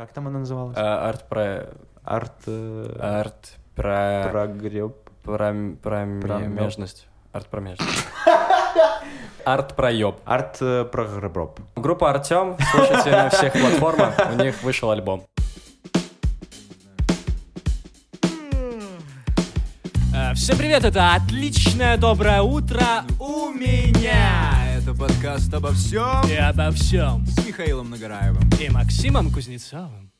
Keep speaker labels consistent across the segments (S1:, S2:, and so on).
S1: Как там она называлась?
S2: А, арт про...
S1: Арт... э,
S2: Арт про...
S1: Прогреб.
S2: Про... Про...
S1: Промёб.
S2: межность. Арт про межность. Арт проеб.
S1: Арт э, прогреб.
S2: Группа Артем, слушайте на всех платформах, у них вышел альбом.
S3: Э, Всем привет, это отличное доброе утро у меня
S4: Это подкаст обо всем
S3: и обо всем
S4: с Михаилом Нагараевым.
S3: и Максимом Кузнецовым.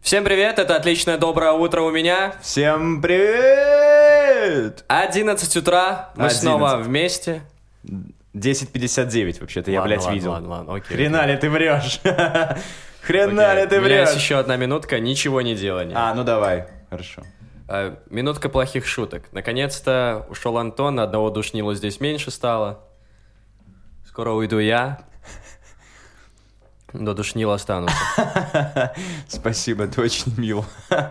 S2: Всем привет, это отличное доброе утро у меня.
S1: Всем привет!
S2: 11 утра, мы
S1: 11.
S2: снова вместе.
S1: 10.59 вообще-то, я, блядь,
S2: ладно,
S1: видел.
S2: Ладно, ладно, окей.
S1: Хрена ли ты врешь? Хрена ли ты
S2: У меня есть
S1: врешь?
S2: еще одна минутка, ничего не делания.
S1: А, ну давай, хорошо.
S2: А, Минутка плохих шуток. Наконец-то ушел Антон, одного душнила здесь меньше стало. Скоро уйду я. До душнила останутся.
S1: Спасибо, ты очень мил.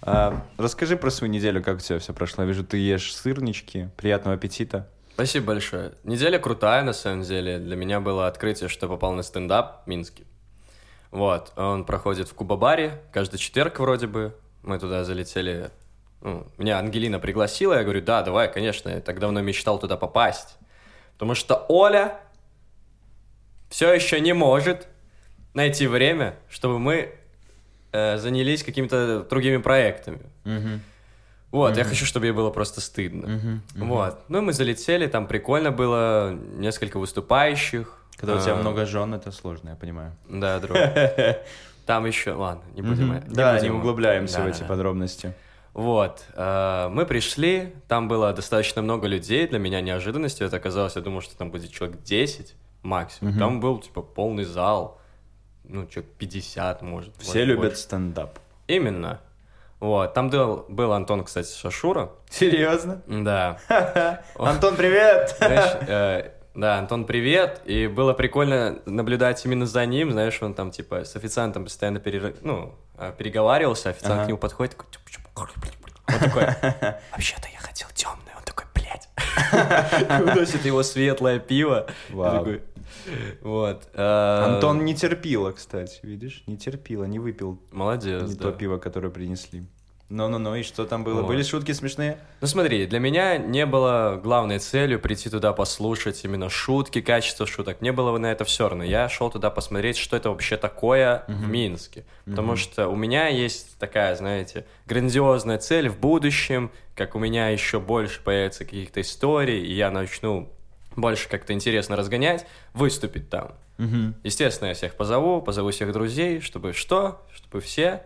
S1: А, Расскажи про свою неделю, как у тебя все прошло. Я вижу, ты ешь сырнички. Приятного аппетита.
S2: Спасибо большое. Неделя крутая, на самом деле. Для меня было открытие, что я попал на стендап в Минске. Вот, он проходит в Кубабаре, каждый четверг вроде бы. Мы туда залетели. Ну, меня Ангелина пригласила, я говорю, да, давай, конечно, я так давно мечтал туда попасть. Потому что Оля все еще не может найти время, чтобы мы э, занялись какими-то другими проектами. Вот, я хочу, чтобы ей было просто стыдно. Вот. Ну, мы залетели, там прикольно было, несколько выступающих.
S1: Когда у тебя
S2: А,
S1: много жен, это сложно, я понимаю.
S2: Да, друг. Там еще, ладно, не будем.
S1: Да, не
S2: будем.
S1: углубляемся в
S2: Да,
S1: эти
S2: да, да.
S1: подробности.
S2: Вот, э, мы пришли, там было достаточно много людей, для меня неожиданностью это оказалось, я думал, что там будет человек 10 максимум. Там был, типа, полный зал, ну, человек 50, может.
S1: Все любят
S2: больше.
S1: стендап.
S2: Именно. Вот, там был, был Антон, кстати, Шашура.
S1: Серьезно?
S2: Да.
S1: Антон, привет!
S2: Знаешь, э, да, Антон, привет. И было прикольно наблюдать именно за ним. Знаешь, он там, типа, с официантом постоянно перер- ну, э, переговаривался. Официант
S1: Ага.
S2: к нему подходит, такой, «Типа, чё, блядь, блядь, блядь». Он такой, вообще-то я хотел темный. Он такой, блядь. Уносит его светлое пиво. Вот. э,
S1: Антон не терпила, кстати, видишь? Не терпила, не выпил
S2: Молодец,
S1: не то пиво, которое принесли. Ну-ну-ну, и что там было?
S2: Вот.
S1: Были шутки смешные?
S2: Ну смотри, для меня не было главной целью прийти туда послушать именно шутки, качество шуток. Не было на это все равно. Я шел туда посмотреть, что это вообще такое в Минске. Потому что у меня есть такая, знаете, грандиозная цель в будущем, как у меня еще больше появится каких-то историй, и я начну больше как-то интересно разгонять, выступить там. Естественно, я всех позову, позову всех друзей, чтобы что? Чтобы все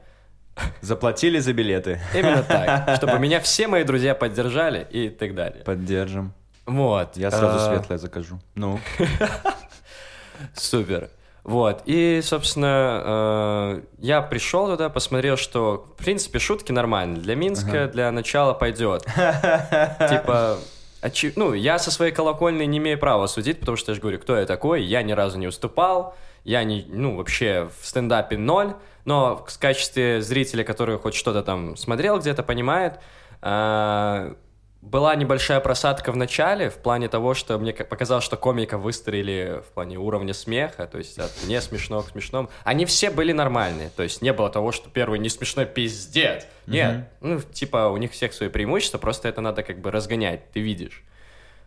S1: Заплатили за билеты.
S2: Именно так. Чтобы меня все мои друзья поддержали и так далее.
S1: Поддержим.
S2: Вот.
S1: Я сразу
S2: А,
S1: светлое закажу. Ну,
S2: Супер. Вот. И, собственно, э, я пришел туда, посмотрел, что, в принципе, шутки нормальные. Для Минска для начала пойдет. Типа, очи- ну, я со своей колокольной не имею права судить, потому что я же говорю, кто я такой, я ни разу не уступал, я не, ну, вообще в стендапе ноль, но в качестве зрителя, который хоть что-то там смотрел где-то, понимает, а, была небольшая просадка в начале в плане того, что мне показалось, что комика выстроили в плане уровня смеха, то есть от не смешного к смешному. Они все были нормальные, то есть не было того, что первый не смешной пиздец. Нет, ну, типа у них всех свои преимущества, просто это надо как бы разгонять, ты видишь.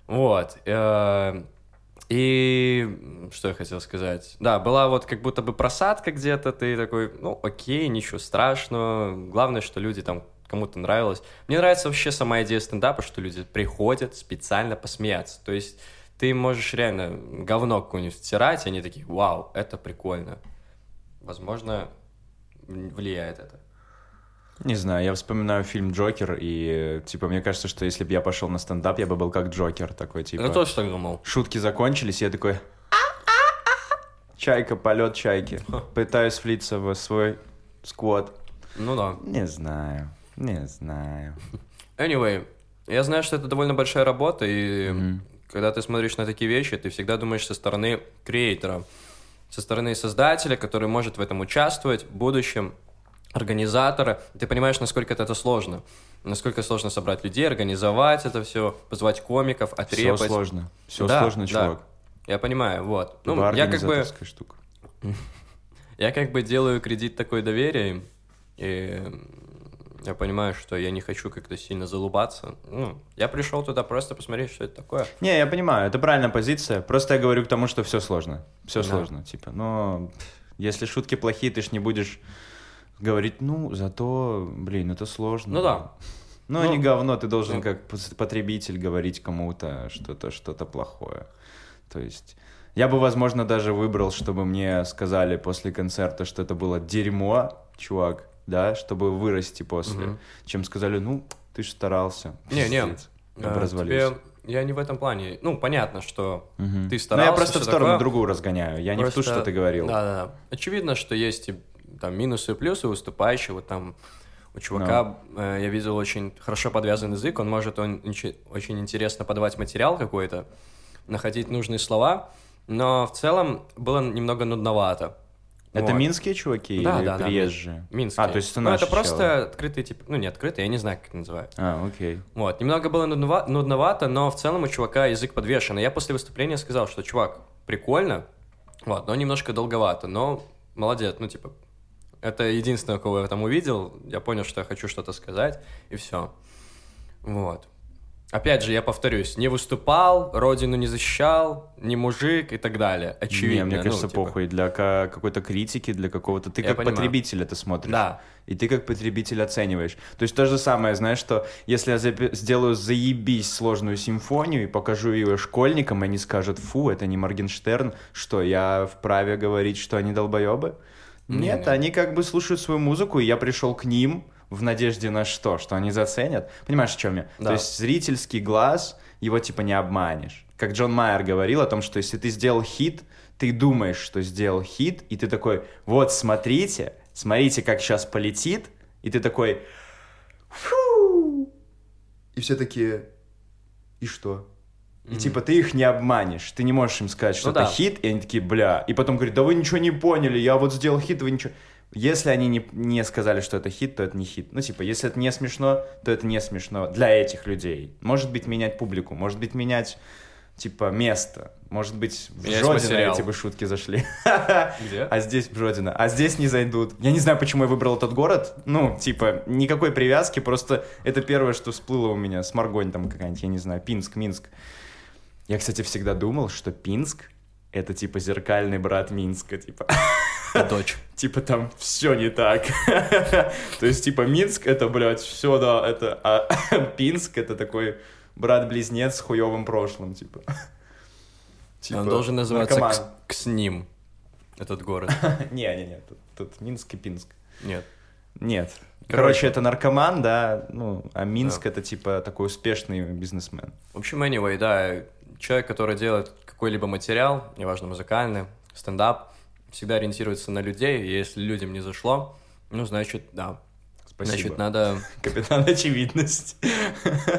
S2: Вот. И что я хотел сказать? Да, была вот как будто бы просадка где-то, ты такой, ну окей, ничего страшного. Главное, что люди там кому-то нравилось. Мне нравится вообще сама идея стендапа, что люди приходят специально посмеяться. То есть ты можешь реально говно какое-нибудь втирать, и они такие, вау, это прикольно. Возможно, влияет это.
S1: Не знаю, я вспоминаю фильм «Джокер», и, типа, мне кажется, что если бы я пошел на стендап, я бы был как Джокер, такой, типа...
S2: Я тоже так думал.
S1: Шутки закончились, и я такой... Чайка, полет чайки. Пытаюсь влиться в свой сквот.
S2: Ну да.
S1: Не знаю, не знаю.
S2: Anyway, я знаю, что это довольно большая работа, и когда ты смотришь на такие вещи, ты всегда думаешь со стороны креатора, со стороны создателя, который может в этом участвовать в будущем, организатора. Ты понимаешь, насколько это, это сложно. Насколько сложно собрать людей, организовать это все, позвать комиков,
S1: Все
S2: отрепать.
S1: сложно. Все
S2: Да,
S1: сложно,
S2: да.
S1: чувак.
S2: Я понимаю, вот. Ну, я как бы,
S1: штука.
S2: я как бы делаю кредит такой доверия, и я понимаю, что я не хочу как-то сильно залубаться. Ну, я пришел туда просто посмотреть, что это такое.
S1: Не, я понимаю, это правильная позиция. Просто я говорю к тому, что все сложно. Все
S2: Да.
S1: сложно, типа. Но если шутки плохие, ты ж не будешь говорить, ну, зато, блин, это сложно.
S2: Ну да.
S1: Ну,
S2: Ну,
S1: не говно, ты должен
S2: ну.
S1: как потребитель говорить кому-то что-то, что-то плохое. То есть я бы, возможно, даже выбрал, чтобы мне сказали после концерта, что это было дерьмо, чувак, да, чтобы вырасти после,
S2: Мгм.
S1: чем сказали, ну, ты же старался.
S2: Не, не,
S1: развалился.
S2: тебе- Я не в этом плане. Ну, понятно, что
S1: Мгм.
S2: ты
S1: Ну,
S2: старался.
S1: я просто в сторону
S2: такое.
S1: другую разгоняю. Я не в ту,
S2: Просто-
S1: что ты говорил.
S2: Да, да, да. Очевидно, что есть там минусы и плюсы выступающего. Там у чувака э, я видел очень хорошо подвязан язык. Он может он, очень интересно подавать материал какой-то, находить нужные слова. Но в целом было немного нудновато.
S1: Это
S2: Вот.
S1: минские чуваки
S2: Да,
S1: или
S2: да, да,
S1: приезжие?
S2: Минские.
S1: А, то есть это
S2: Ну,
S1: наши
S2: это просто
S1: челы.
S2: открытые, типа, ну не открытые, я не знаю, как это называют.
S1: А, окей.
S2: Вот, немного было нуднова- нудновато, но в целом у чувака язык подвешен. И я после выступления сказал, что, чувак, прикольно, вот, но немножко долговато, но молодец, ну, типа, это единственное, кого я там увидел, я понял, что я хочу что-то сказать, и все. Вот. Опять же, я повторюсь, не выступал, родину не защищал, не мужик и так далее. Очевидно.
S1: Не, мне
S2: ну,
S1: кажется,
S2: типа.
S1: похуй. Для ка- какой-то критики, для какого-то... Ты
S2: Я
S1: как
S2: понимаю.
S1: потребитель это смотришь.
S2: Да.
S1: И ты как потребитель оцениваешь. То есть то же самое, знаешь, что если я сделаю заебись сложную симфонию и покажу ее школьникам, они скажут, фу, это не Моргенштерн, что я вправе говорить, что они долбоебы? Нет, они как бы слушают свою музыку, и я пришел к ним в надежде на что? Что они заценят? Понимаешь, о чем я?
S2: Да.
S1: То есть зрительский глаз, его типа не обманешь. Как Джон Майер говорил о том, что если ты сделал хит, ты думаешь, что сделал хит, и ты такой, вот смотрите, смотрите, как сейчас полетит, и ты такой, фу, и все такие, и что? И типа ты их не обманешь, ты не можешь им сказать, что
S2: Ну
S1: это
S2: да.
S1: хит, и они такие, бля, и потом говорят, да вы ничего не поняли, я вот сделал хит, вы ничего... Если они не, не сказали, что это хит, то это не хит. Ну, типа, если это не смешно, то это не смешно для этих людей. Может быть, менять публику, может быть, менять, типа, место. Может быть, в
S2: Менять
S1: Жодино
S2: материал.
S1: эти бы шутки зашли.
S2: Где?
S1: А здесь в Жодино. А здесь не зайдут. Я не знаю, почему я выбрал этот город. Ну, типа, никакой привязки, просто это первое, что всплыло у меня. Сморгонь там какая-нибудь, я не знаю, Пинск, Минск. Я, кстати, всегда думал, что Пинск — это, типа, зеркальный брат Минска, типа.
S2: Дочь.
S1: Типа там все не так. То есть, типа, Минск это, блядь, все, да, это... А Пинск это такой брат-близнец с хуевым прошлым, типа. Типа,
S2: Он должен называться
S1: наркоман.
S2: Кс- Ксним, этот город.
S1: Не-не-не, тут, тут Минск и Пинск.
S2: Нет.
S1: Нет. Короче, это наркоман, да, ну, а Минск
S2: Да.
S1: это, типа, такой успешный бизнесмен.
S2: В общем, anyway, да, человек, который делает какой-либо материал, неважно, музыкальный, стендап, всегда ориентируется на людей, и если людям не зашло, ну, значит, да.
S1: Спасибо.
S2: Значит, надо...
S1: Капитан Очевидность.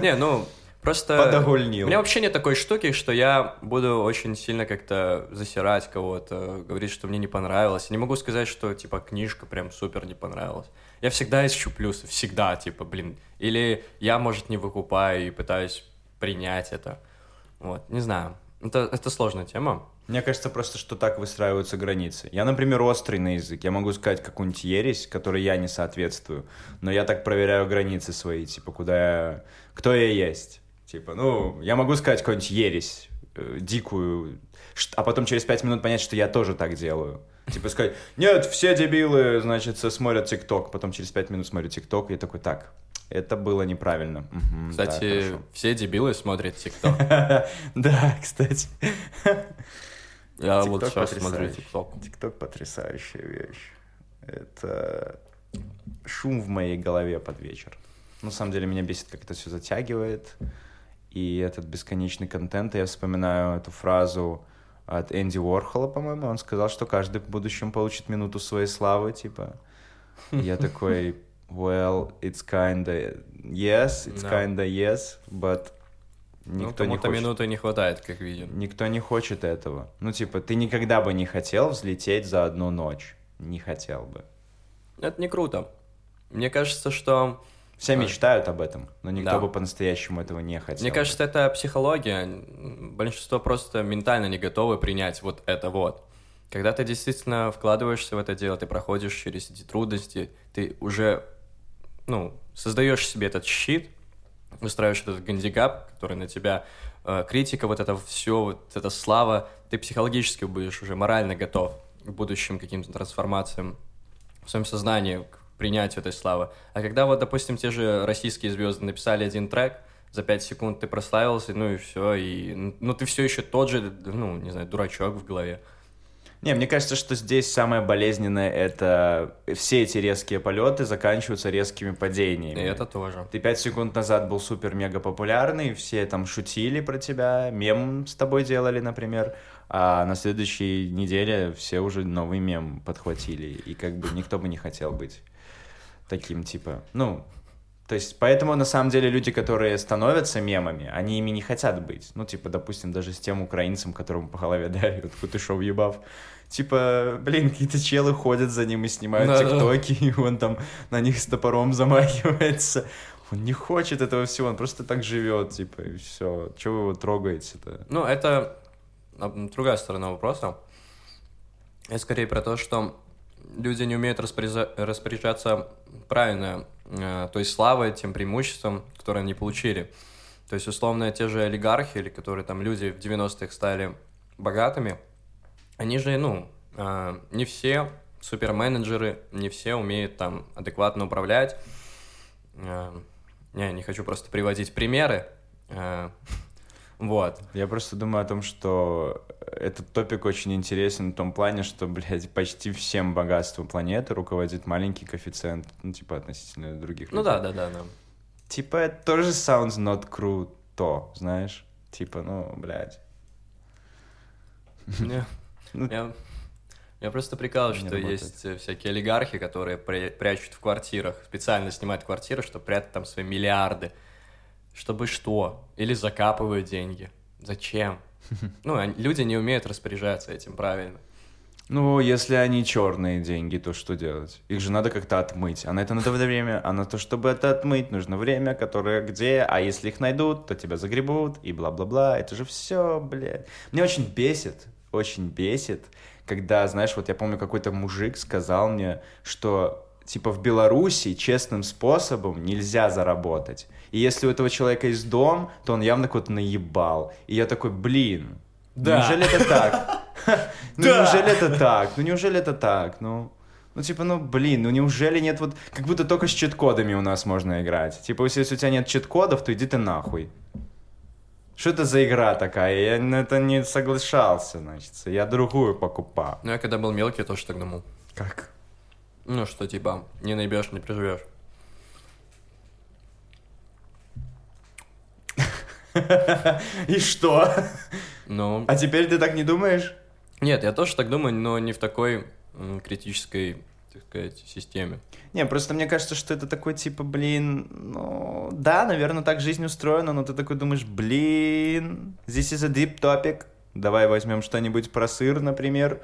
S2: Не, ну, просто...
S1: Подогульнил.
S2: У меня вообще нет такой штуки, что я буду очень сильно как-то засирать кого-то, говорить, что мне не понравилось. Не могу сказать, что, типа, книжка прям супер не понравилась. Я всегда ищу плюсы, всегда, типа, блин. Или я, может, не выкупаю и пытаюсь принять это. Вот, не знаю. Это, это сложная тема.
S1: Мне кажется просто, что так выстраиваются границы. Я, например, острый на язык. Я могу сказать какую-нибудь ересь, которой я не соответствую. Но я так проверяю границы свои, типа, куда я... Кто я есть. Типа, ну, я могу сказать какую-нибудь ересь, э, дикую, а потом через пять минут понять, что я тоже так делаю. Типа сказать, нет, все дебилы, значит, смотрят ТикТок. Потом через пять минут смотрю ТикТок, и я такой, так, это было неправильно. Да,
S2: Кстати,
S1: хорошо».
S2: все дебилы смотрят ТикТок.
S1: Да, кстати.
S2: Я вот сейчас смотрю. ТикТок.
S1: ТикТок потрясающая вещь. Это шум в моей голове под вечер. На самом деле меня бесит, как это все затягивает. И этот бесконечный контент. Я вспоминаю эту фразу от Энди Уорхола, по-моему. Он сказал, что каждый в будущем получит минуту своей славы, типа. Я такой, well, it's kinda yes, it's
S2: Да.
S1: kinda yes, but
S2: Ну,
S1: никто не
S2: кому-то
S1: хочет.
S2: минуты не хватает, как видим.
S1: Никто не хочет этого. Ну, типа, ты никогда бы не хотел взлететь за одну ночь. Не хотел бы.
S2: Это не круто. Мне кажется, что
S1: Все
S2: А.
S1: мечтают об этом, но никто
S2: Да.
S1: бы по-настоящему этого не хотел.
S2: Мне кажется, это психология. Большинство просто ментально не готовы принять вот это вот. Когда ты действительно вкладываешься в это дело, ты проходишь через эти трудности, ты уже, ну, создаешь себе этот щит, устраиваешь этот гандикап, который на тебя, э, критика, вот это все, вот эта слава, ты психологически будешь уже морально готов к будущим каким-то трансформациям в своем сознании, принятию этой славы. А когда вот, допустим, те же российские звезды написали один трек, за 5 секунд ты прославился, ну и все, и, ну ты все еще тот же, ну, не знаю, дурачок в голове.
S1: Не, мне кажется, что здесь самое болезненное это все эти резкие полеты заканчиваются резкими падениями.
S2: И это тоже.
S1: Ты пять секунд назад был супер-мега популярный, все там шутили про тебя, мем с тобой делали, например, а на следующей неделе все уже новый мем подхватили, и как бы никто бы не хотел быть таким, типа, ну, то есть, поэтому, на самом деле, люди, которые становятся мемами, они ими не хотят быть. Ну, типа, допустим, даже с тем украинцем, которому по голове дают, Кутышов ебав. Типа, блин, какие-то челы ходят за ним и снимают
S2: Да-да.
S1: тиктоки, и он там на них с топором замахивается. Он не хочет этого всего, он просто так живет, типа, и все. Чего вы его трогаете-то?
S2: Ну, это другая сторона вопроса. Это скорее про то, что люди не умеют распоряза- распоряжаться правильно э, той славой, тем преимуществом, которое они получили. То есть, условно, те же олигархи, или которые там люди в 90-х стали богатыми, они же, ну, э, не все суперменеджеры, не все умеют там адекватно управлять. Э, не, не хочу просто приводить примеры. Вот.
S1: Я просто думаю о том, что этот топик очень интересен в том плане, что, блядь, почти всем богатством планеты руководит маленький коэффициент, ну, типа, относительно других
S2: Ну
S1: людей.
S2: да, да, да, да.
S1: Типа, это тоже sounds not круто, знаешь? Типа, ну, блядь.
S2: Не,
S1: Ну,
S2: Я, я просто прикалываюсь,
S1: Не
S2: что
S1: работает.
S2: есть э, всякие олигархи, которые пря- прячут в квартирах, специально снимают квартиры, чтобы прятать там свои миллиарды. Чтобы что? Или закапывают деньги. Зачем? Ну, люди не умеют распоряжаться этим правильно.
S1: Ну, если они черные деньги, то что делать? Их же надо как-то отмыть. А на это надо время. А на то, чтобы это отмыть, нужно время, которое где. А если их найдут, то тебя загребут и бла-бла-бла. Это же все, блядь. Мне очень бесит, очень бесит, когда, знаешь, вот я помню, какой-то мужик сказал мне, что типа в Беларуси честным способом нельзя заработать. И если у этого человека есть дом, то он явно кого-то наебал. И я такой, блин,
S2: Да.
S1: неужели это так? Ну неужели это так? Ну неужели это так? Ну, ну типа, ну блин, ну неужели нет вот... Как будто только с чит-кодами у нас можно играть. Типа, если у тебя нет чит-кодов, то иди ты нахуй. Что это за игра такая? Я на это не соглашался, значит. Я другую покупал.
S2: Ну, я когда был мелкий, тоже так думал.
S1: Как?
S2: Ну, что типа, не наебешь, не приживешь.
S1: И что?
S2: Ну,
S1: А теперь ты так не думаешь?
S2: нет, я тоже так думаю, но не в такой критической, так сказать, системе.
S1: Не, просто мне кажется, что это такой типа, блин, ну, да, наверное, так жизнь устроена, но ты такой думаешь, блин, this is a deep topic. Давай возьмем что-нибудь про сыр, например.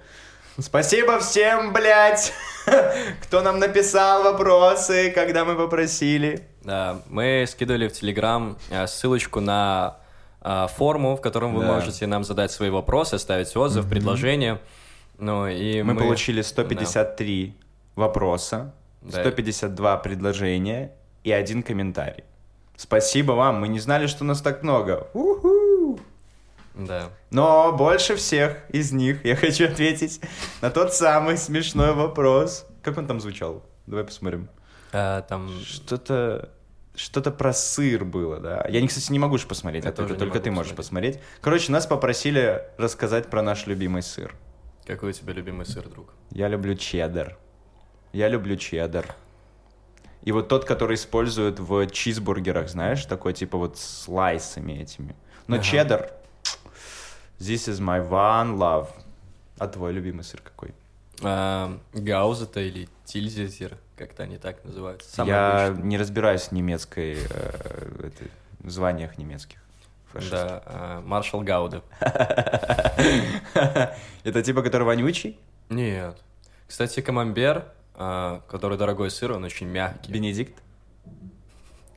S1: Спасибо всем, блядь, кто нам написал вопросы, когда мы попросили.
S2: Да, мы скидывали в Телеграм э, ссылочку на э, форму, в котором вы
S1: Да.
S2: можете нам задать свои вопросы, оставить отзыв, предложение. Ну, и
S1: Мы, получили 153 вопроса,
S2: Да.
S1: 152 предложения и один комментарий. Спасибо вам, мы не знали, что нас так много. Уху!
S2: Да.
S1: Но больше всех из них я хочу ответить на тот самый смешной вопрос. Как он там звучал? Давай посмотрим.
S2: Э, там...
S1: Что-то... Что-то про сыр было, да. Я, кстати, не могу же посмотреть,
S2: Я
S1: а только, только ты можешь
S2: посмотреть.
S1: Короче, нас попросили рассказать про наш любимый сыр.
S2: Какой у тебя любимый сыр, друг?
S1: Я люблю чеддер. Я люблю чеддер. И вот тот, который используют в чизбургерах, знаешь, такой типа вот слайсами этими. Но
S2: Ага.
S1: чеддер, this is my one love. А твой любимый сыр какой?
S2: Э, Гаузета или Тильзезер, как-то они так называются. Самый
S1: Я
S2: обычный.
S1: не разбираюсь в немецкой, э, этой- в званиях немецких. фашистских.
S2: Да, э, Маршал Гауда.
S1: Это типа, который вонючий?
S2: Нет. Кстати, камамбер, э, который дорогой сыр, он очень мягкий.
S1: Бенедикт?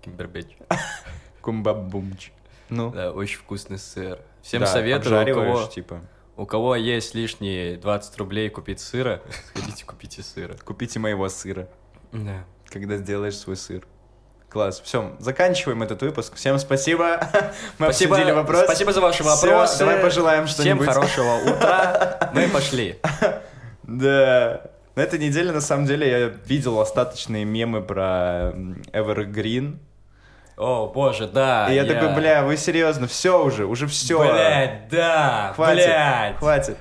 S2: Кимбербэтч.
S1: Кумбабумч. Ну,
S2: Да, очень вкусный сыр. Всем
S1: да,
S2: советую, у кого,
S1: типа.
S2: у кого есть лишние 20 рублей купить сыра, сходите купите сыра.
S1: Купите моего сыра,
S2: Да.
S1: когда сделаешь свой сыр. Класс. Все, заканчиваем этот выпуск. Всем спасибо. Мы
S2: Спасибо,
S1: обсудили вопрос.
S2: спасибо за ваши вопросы.
S1: давай пожелаем
S2: Всем
S1: что-нибудь.
S2: хорошего утра. Мы пошли.
S1: Да. На этой неделе, на самом деле, я видел остаточные мемы про Evergreen.
S2: О, боже, да.
S1: И я, такой, бля, вы серьезно, все уже, уже все.
S2: Блядь, да,
S1: хватит,
S2: блядь.
S1: хватит.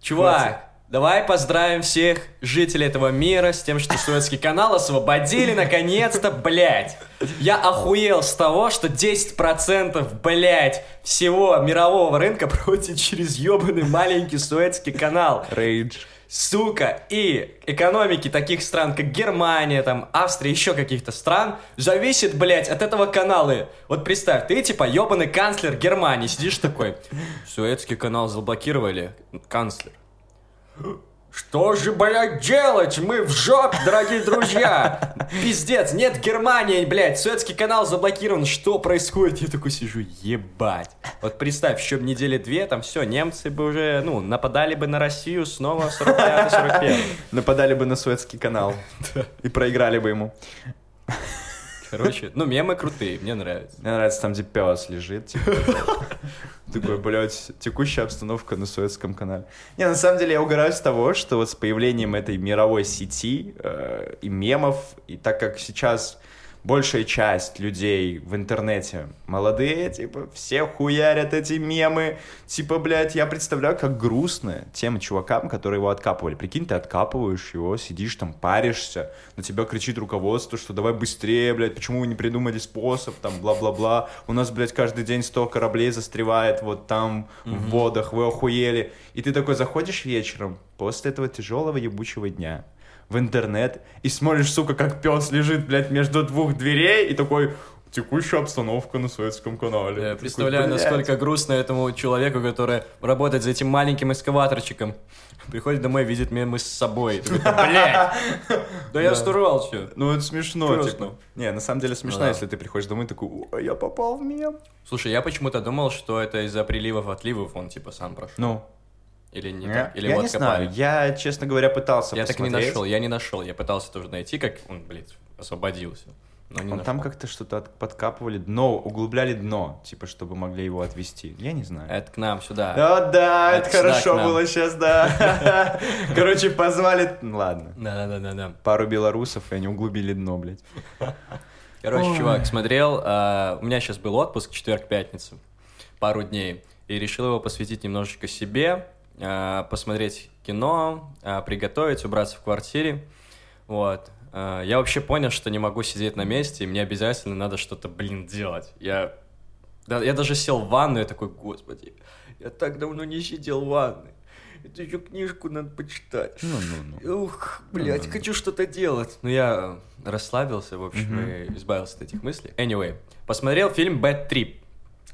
S2: Чувак,
S1: Хватит.
S2: Давай поздравим всех жителей этого мира с тем, что Суэцкий канал освободили наконец-то, блядь. Я охуел с того, что 10%, блядь, всего мирового рынка проходит через ебаный маленький Суэцкий канал.
S1: Рейдж.
S2: Сука, и экономики таких стран, как Германия, там, Австрия, еще каких-то стран, зависит, блядь, от этого канала. Вот представь, ты типа ебаный канцлер Германии, сидишь такой, Суэцкий канал заблокировали, канцлер. Что же, блядь, делать? Мы в жопе, дорогие друзья! Пиздец, нет Германии, блядь, Суэцкий канал заблокирован, что происходит? Я такой сижу, ебать. Вот представь, еще недели две, там все, немцы бы уже, ну, нападали бы на Россию снова 45-41.
S1: Нападали бы на Суэцкий канал. И проиграли бы ему.
S2: Короче, ну, мемы крутые, мне нравится.
S1: Мне нравится там, где пес лежит. типа. Такой, блядь, текущая обстановка на Суэцком канале. Не, на самом деле я угораю с того, что вот с появлением этой мировой сети э, и мемов, и так как сейчас большая часть людей в интернете молодые, типа, все хуярят эти мемы. Типа, блядь, я представляю, как грустно тем чувакам, которые его откапывали. Прикинь, ты откапываешь его, сидишь там, паришься, на тебя кричит руководство, что давай быстрее, блядь, почему вы не придумали способ, там, бла-бла-бла. У нас, блядь, каждый день 100 кораблей застревает вот там, в водах, вы охуели. И ты такой заходишь вечером после этого тяжелого ебучего дня, в интернет и смотришь, сука, как пес лежит, блядь, между двух дверей и такой текущая обстановка на советском канале.
S2: Я
S1: Такой,
S2: представляю,
S1: блядь.
S2: насколько грустно этому человеку, который работает за этим маленьким экскаваторчиком. Приходит домой, видит мемы с собой. Такой, Блядь! Да я старался.
S1: Ну, это смешно, типа. Не, на самом деле смешно, если ты приходишь домой и такой, «Ой, я попал в мем.
S2: Слушай, я почему-то думал, что это из-за приливов, отливов он типа сам прошел.
S1: Ну,
S2: Или не
S1: я,
S2: так? Или
S1: я
S2: вот
S1: не
S2: копали?
S1: знаю, я, честно говоря, пытался
S2: Я так и не
S1: посмотреть.
S2: нашел, я не нашел. Я пытался тоже найти, как он, блядь, освободился. Но не
S1: Он там как-то что-то от- подкапывали дно, углубляли дно, типа, чтобы могли его отвести. Я не знаю.
S2: Это к нам сюда.
S1: Да, да, это,
S2: Это
S1: хорошо было сейчас, да. Короче, позвали... Ну, Ладно.
S2: Да-да-да-да.
S1: Пару белорусов, и они углубили дно, блядь.
S2: Короче, чувак, смотрел, а, у меня сейчас был отпуск, четверг-пятница, пару дней, и решил его посвятить немножечко себе, а, посмотреть кино, а, приготовить, убраться в квартире, вот. А, Я вообще понял, что не могу сидеть на месте, и мне обязательно надо что-то, блин, делать. Я, да, я даже сел в ванну, и такой, господи, я так давно не сидел в ванной. Это еще книжку надо почитать.
S1: Ну-ну-ну.
S2: Ух, блядь, хочу что-то делать. Ну, я расслабился, в общем, и избавился от этих мыслей. Anyway, посмотрел фильм Bad Trip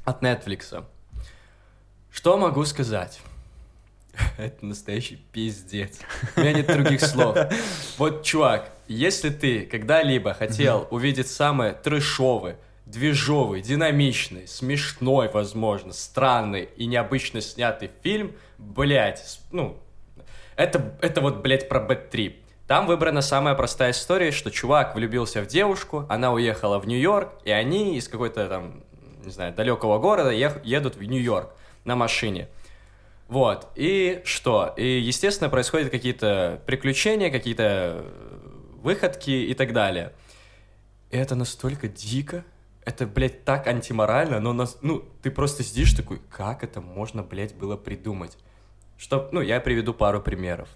S2: от Netflix. Что могу сказать? Это настоящий пиздец. У меня нет других слов. Вот, чувак, если ты когда-либо хотел увидеть самый трэшовый, движовый, динамичный, смешной, возможно, странный и необычно снятый фильм, блядь, ну, это, это вот, блядь, про Trip. Там выбрана самая простая история, что чувак влюбился в девушку, она уехала в Нью-Йорк, и они из какой-то там, не знаю, далекого города ех- едут в Нью-Йорк на машине. Вот, и что? И, естественно, происходят какие-то приключения, какие-то э, выходки и так далее. И это настолько дико, это, блядь, так антиморально, но нас, ну, ты просто сидишь такой, как это можно, блядь, было придумать? Что, ну, я приведу пару примеров.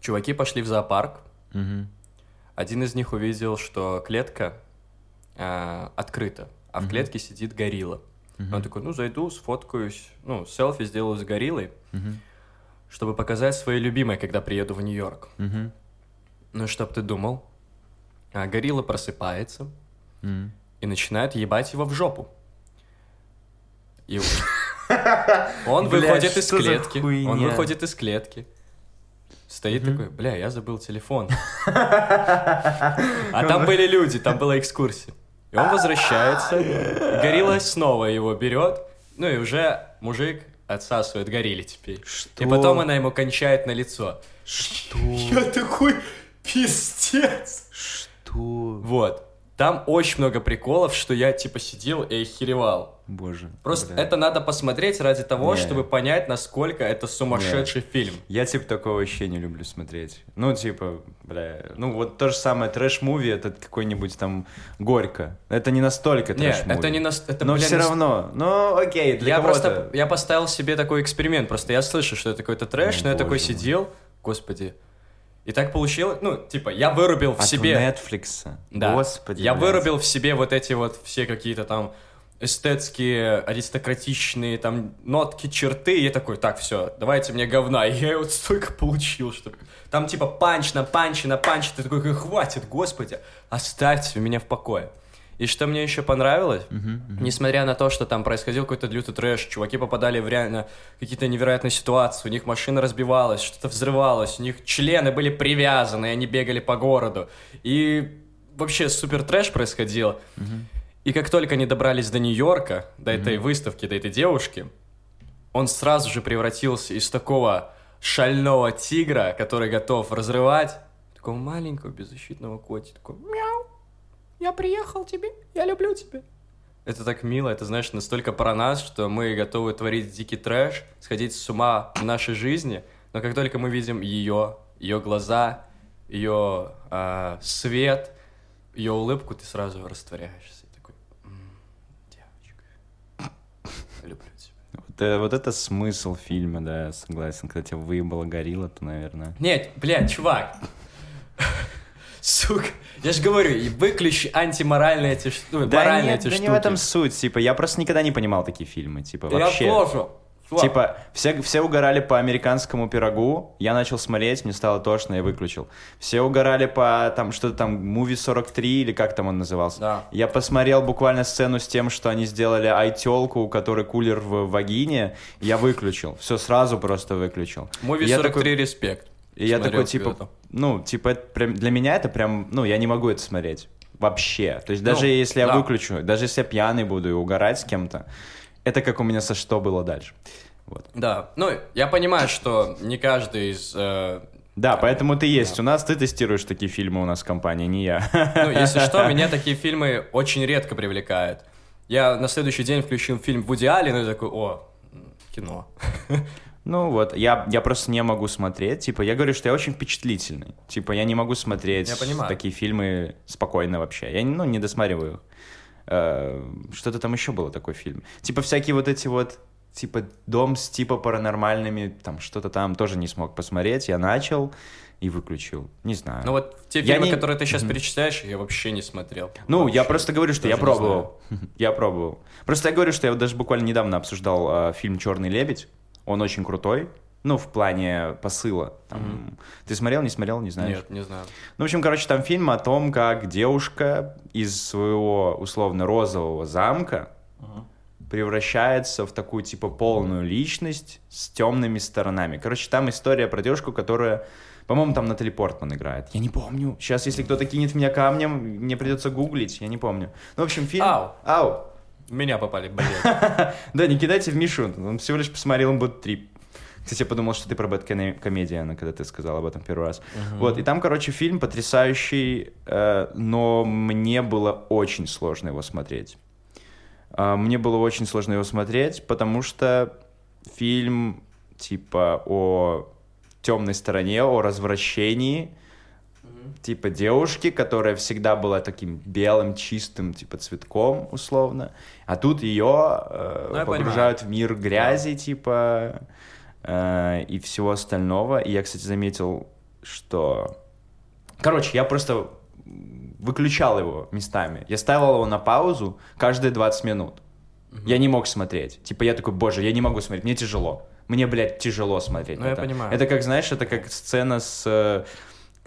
S2: Чуваки пошли в зоопарк,
S1: Мгм.
S2: один из них увидел, что клетка а, открыта, а в
S1: Мгм.
S2: клетке сидит горилла.
S1: Мгм.
S2: Он такой, ну, зайду, сфоткаюсь, ну, селфи сделаю с гориллой,
S1: Мгм.
S2: чтобы показать своей любимой, когда приеду в Нью-Йорк.
S1: Мгм.
S2: Ну, чтоб ты думал, а, горилла просыпается
S1: Мгм.
S2: и начинает ебать его в жопу. И он выходит из клетки, он выходит из клетки, стоит такой, бля, я забыл телефон. А там были люди, там была экскурсия. И он возвращается, горилла снова его берет, ну и уже мужик отсасывает горилле теперь.
S1: Что?
S2: И потом она ему кончает на лицо.
S1: Что?
S2: Я такой пиздец.
S1: Что?
S2: Вот. Там очень много приколов, что я типа сидел и охеревал.
S1: Боже.
S2: Просто
S1: бля.
S2: это надо посмотреть ради того,
S1: Не.
S2: чтобы понять, насколько это сумасшедший фильм.
S1: Я, типа, такого вообще не люблю смотреть. Ну, типа, бля, ну, вот то же самое трэш-муви, это какой-нибудь там Горько. Это не настолько
S2: Не,
S1: трэш-муви.
S2: это не нас... Это,
S1: Но
S2: блин,
S1: все
S2: нас-
S1: равно. Ну, окей, для
S2: Я
S1: кого-то.
S2: просто... Я поставил себе такой эксперимент. Просто я слышу, что это какой-то трэш,
S1: О,
S2: но я такой
S1: мой.
S2: сидел... Господи. И так получилось... Ну, типа, я вырубил в
S1: От
S2: себе...
S1: Netflix.
S2: Да.
S1: Господи.
S2: Я
S1: блядь.
S2: вырубил в себе вот эти вот все какие-то там эстетские, аристократичные там нотки, черты, и я такой, так, все, давайте мне говна. И я вот столько получил, что там типа панч на панче на панче, ты такой, хватит, господи, оставьте меня в покое. И что мне еще понравилось, несмотря на то, что там происходил какой-то лютый трэш, чуваки попадали в реально какие-то невероятные ситуации, у них машина разбивалась, что-то взрывалось, у них члены были привязаны, и они бегали по городу. И вообще супер трэш происходил. И как только они добрались до Нью-Йорка, до этой выставки, до этой девушки, он сразу же превратился из такого шального тигра, который готов разрывать, такого маленького беззащитного котика, такой мяу, я приехал тебе, я люблю тебя. Это так мило, это, знаешь, настолько про нас, что мы готовы творить дикий трэш, сходить с ума в нашей жизни, но как только мы видим ее, ее глаза, ее а, свет, ее улыбку, ты сразу растворяешься. И такой, «М, девочка, люблю тебя.
S1: Вот, э, вот это смысл фильма, да, я согласен. Когда тебя выебала горилла, то, наверное...
S2: Нет, блядь, чувак. Сука, я же говорю, и выключи антиморальные эти, ну,
S1: Да,
S2: моральные
S1: нет,
S2: эти
S1: да
S2: штуки.
S1: не в этом суть, типа, я просто никогда не понимал такие фильмы, типа,
S2: Я
S1: вообще.
S2: тоже. Чувак,
S1: Типа, все, все угорали по американскому пирогу, я начал смотреть, мне стало тошно, я выключил. Все угорали по, там, что-то там, Movie 43, или как там он назывался.
S2: Да.
S1: Я посмотрел буквально сцену с тем, что они сделали айтелку, у которой кулер в вагине, я выключил. Все сразу просто выключил. И я
S2: 43
S1: такой-
S2: респект.
S1: И я такой, типа, ну, типа, это прям- для меня это прям, ну, я не могу это смотреть. Вообще. То есть даже
S2: Ну,
S1: если я
S2: да.
S1: выключу, даже если я пьяный буду и угорать с кем-то, это как у меня со что было дальше. Вот.
S2: Да, ну, я понимаю, что не каждый из... э,
S1: Да, поэтому ты есть у нас, ты тестируешь такие фильмы у нас в компании, не я.
S2: ну, если что, меня такие фильмы очень редко привлекают. Я на следующий день включил фильм Вуди Аллен и такой, о, кино.
S1: Ну вот, я, я просто не могу смотреть. Типа, я говорю, что я очень впечатлительный. Типа, я не могу смотреть
S2: Я понимаю.
S1: такие фильмы спокойно вообще. Я, ну, не досматриваю их. Э, Что-то там еще было такой фильм. Типа, всякие вот эти вот типа дом с типа паранормальными, там что-то там тоже не смог посмотреть. Я начал и выключил. Не знаю.
S2: Ну вот те
S1: Я
S2: фильмы,
S1: не-
S2: которые ты сейчас перечисляешь, я вообще не смотрел.
S1: Ну,
S2: Вообще.
S1: я просто говорю, что я
S2: Даже не
S1: пробовал. Я пробовал. Просто я говорю, что я даже буквально недавно обсуждал э, фильм Черный лебедь. Он очень крутой. Ну, в плане посыла. Там, Ты смотрел, не смотрел, не знаешь?
S2: Нет, не знаю.
S1: Ну, в общем, короче, там фильм о том, как девушка из своего условно розового замка превращается в такую типа полную личность с темными сторонами. Короче, там история про девушку, которая, по-моему, там Натали Портман играет. Я не помню. Сейчас, если кто-то кинет меня камнем, мне придется гуглить. Я не помню. Ну, в общем, фильм.
S2: Ау.
S1: Ау.
S2: Меня попали, блин.
S1: Да, не кидайте в Мишу. Он всего лишь посмотрел Бот 3. Кстати, я подумал, что ты про Бэткомедиана, когда ты сказал об этом первый раз. Вот, и там, короче, фильм потрясающий, э, но мне было очень сложно его смотреть. А, Мне было очень сложно его смотреть, потому что фильм типа о темной стороне, о развращении, типа девушки, которая всегда была таким белым, чистым, типа цветком, условно, а тут ее э,
S2: Ну,
S1: погружают в мир грязи, типа, э, и всего остального. И я, кстати, заметил, что... Короче, я просто выключал его местами. Я ставил его на паузу каждые 20 минут. Я не мог смотреть. Типа я такой, боже, я не могу смотреть, мне тяжело. Мне, блядь, тяжело смотреть.
S2: Ну, я
S1: это.
S2: понимаю.
S1: Это как, знаешь, это как сцена с...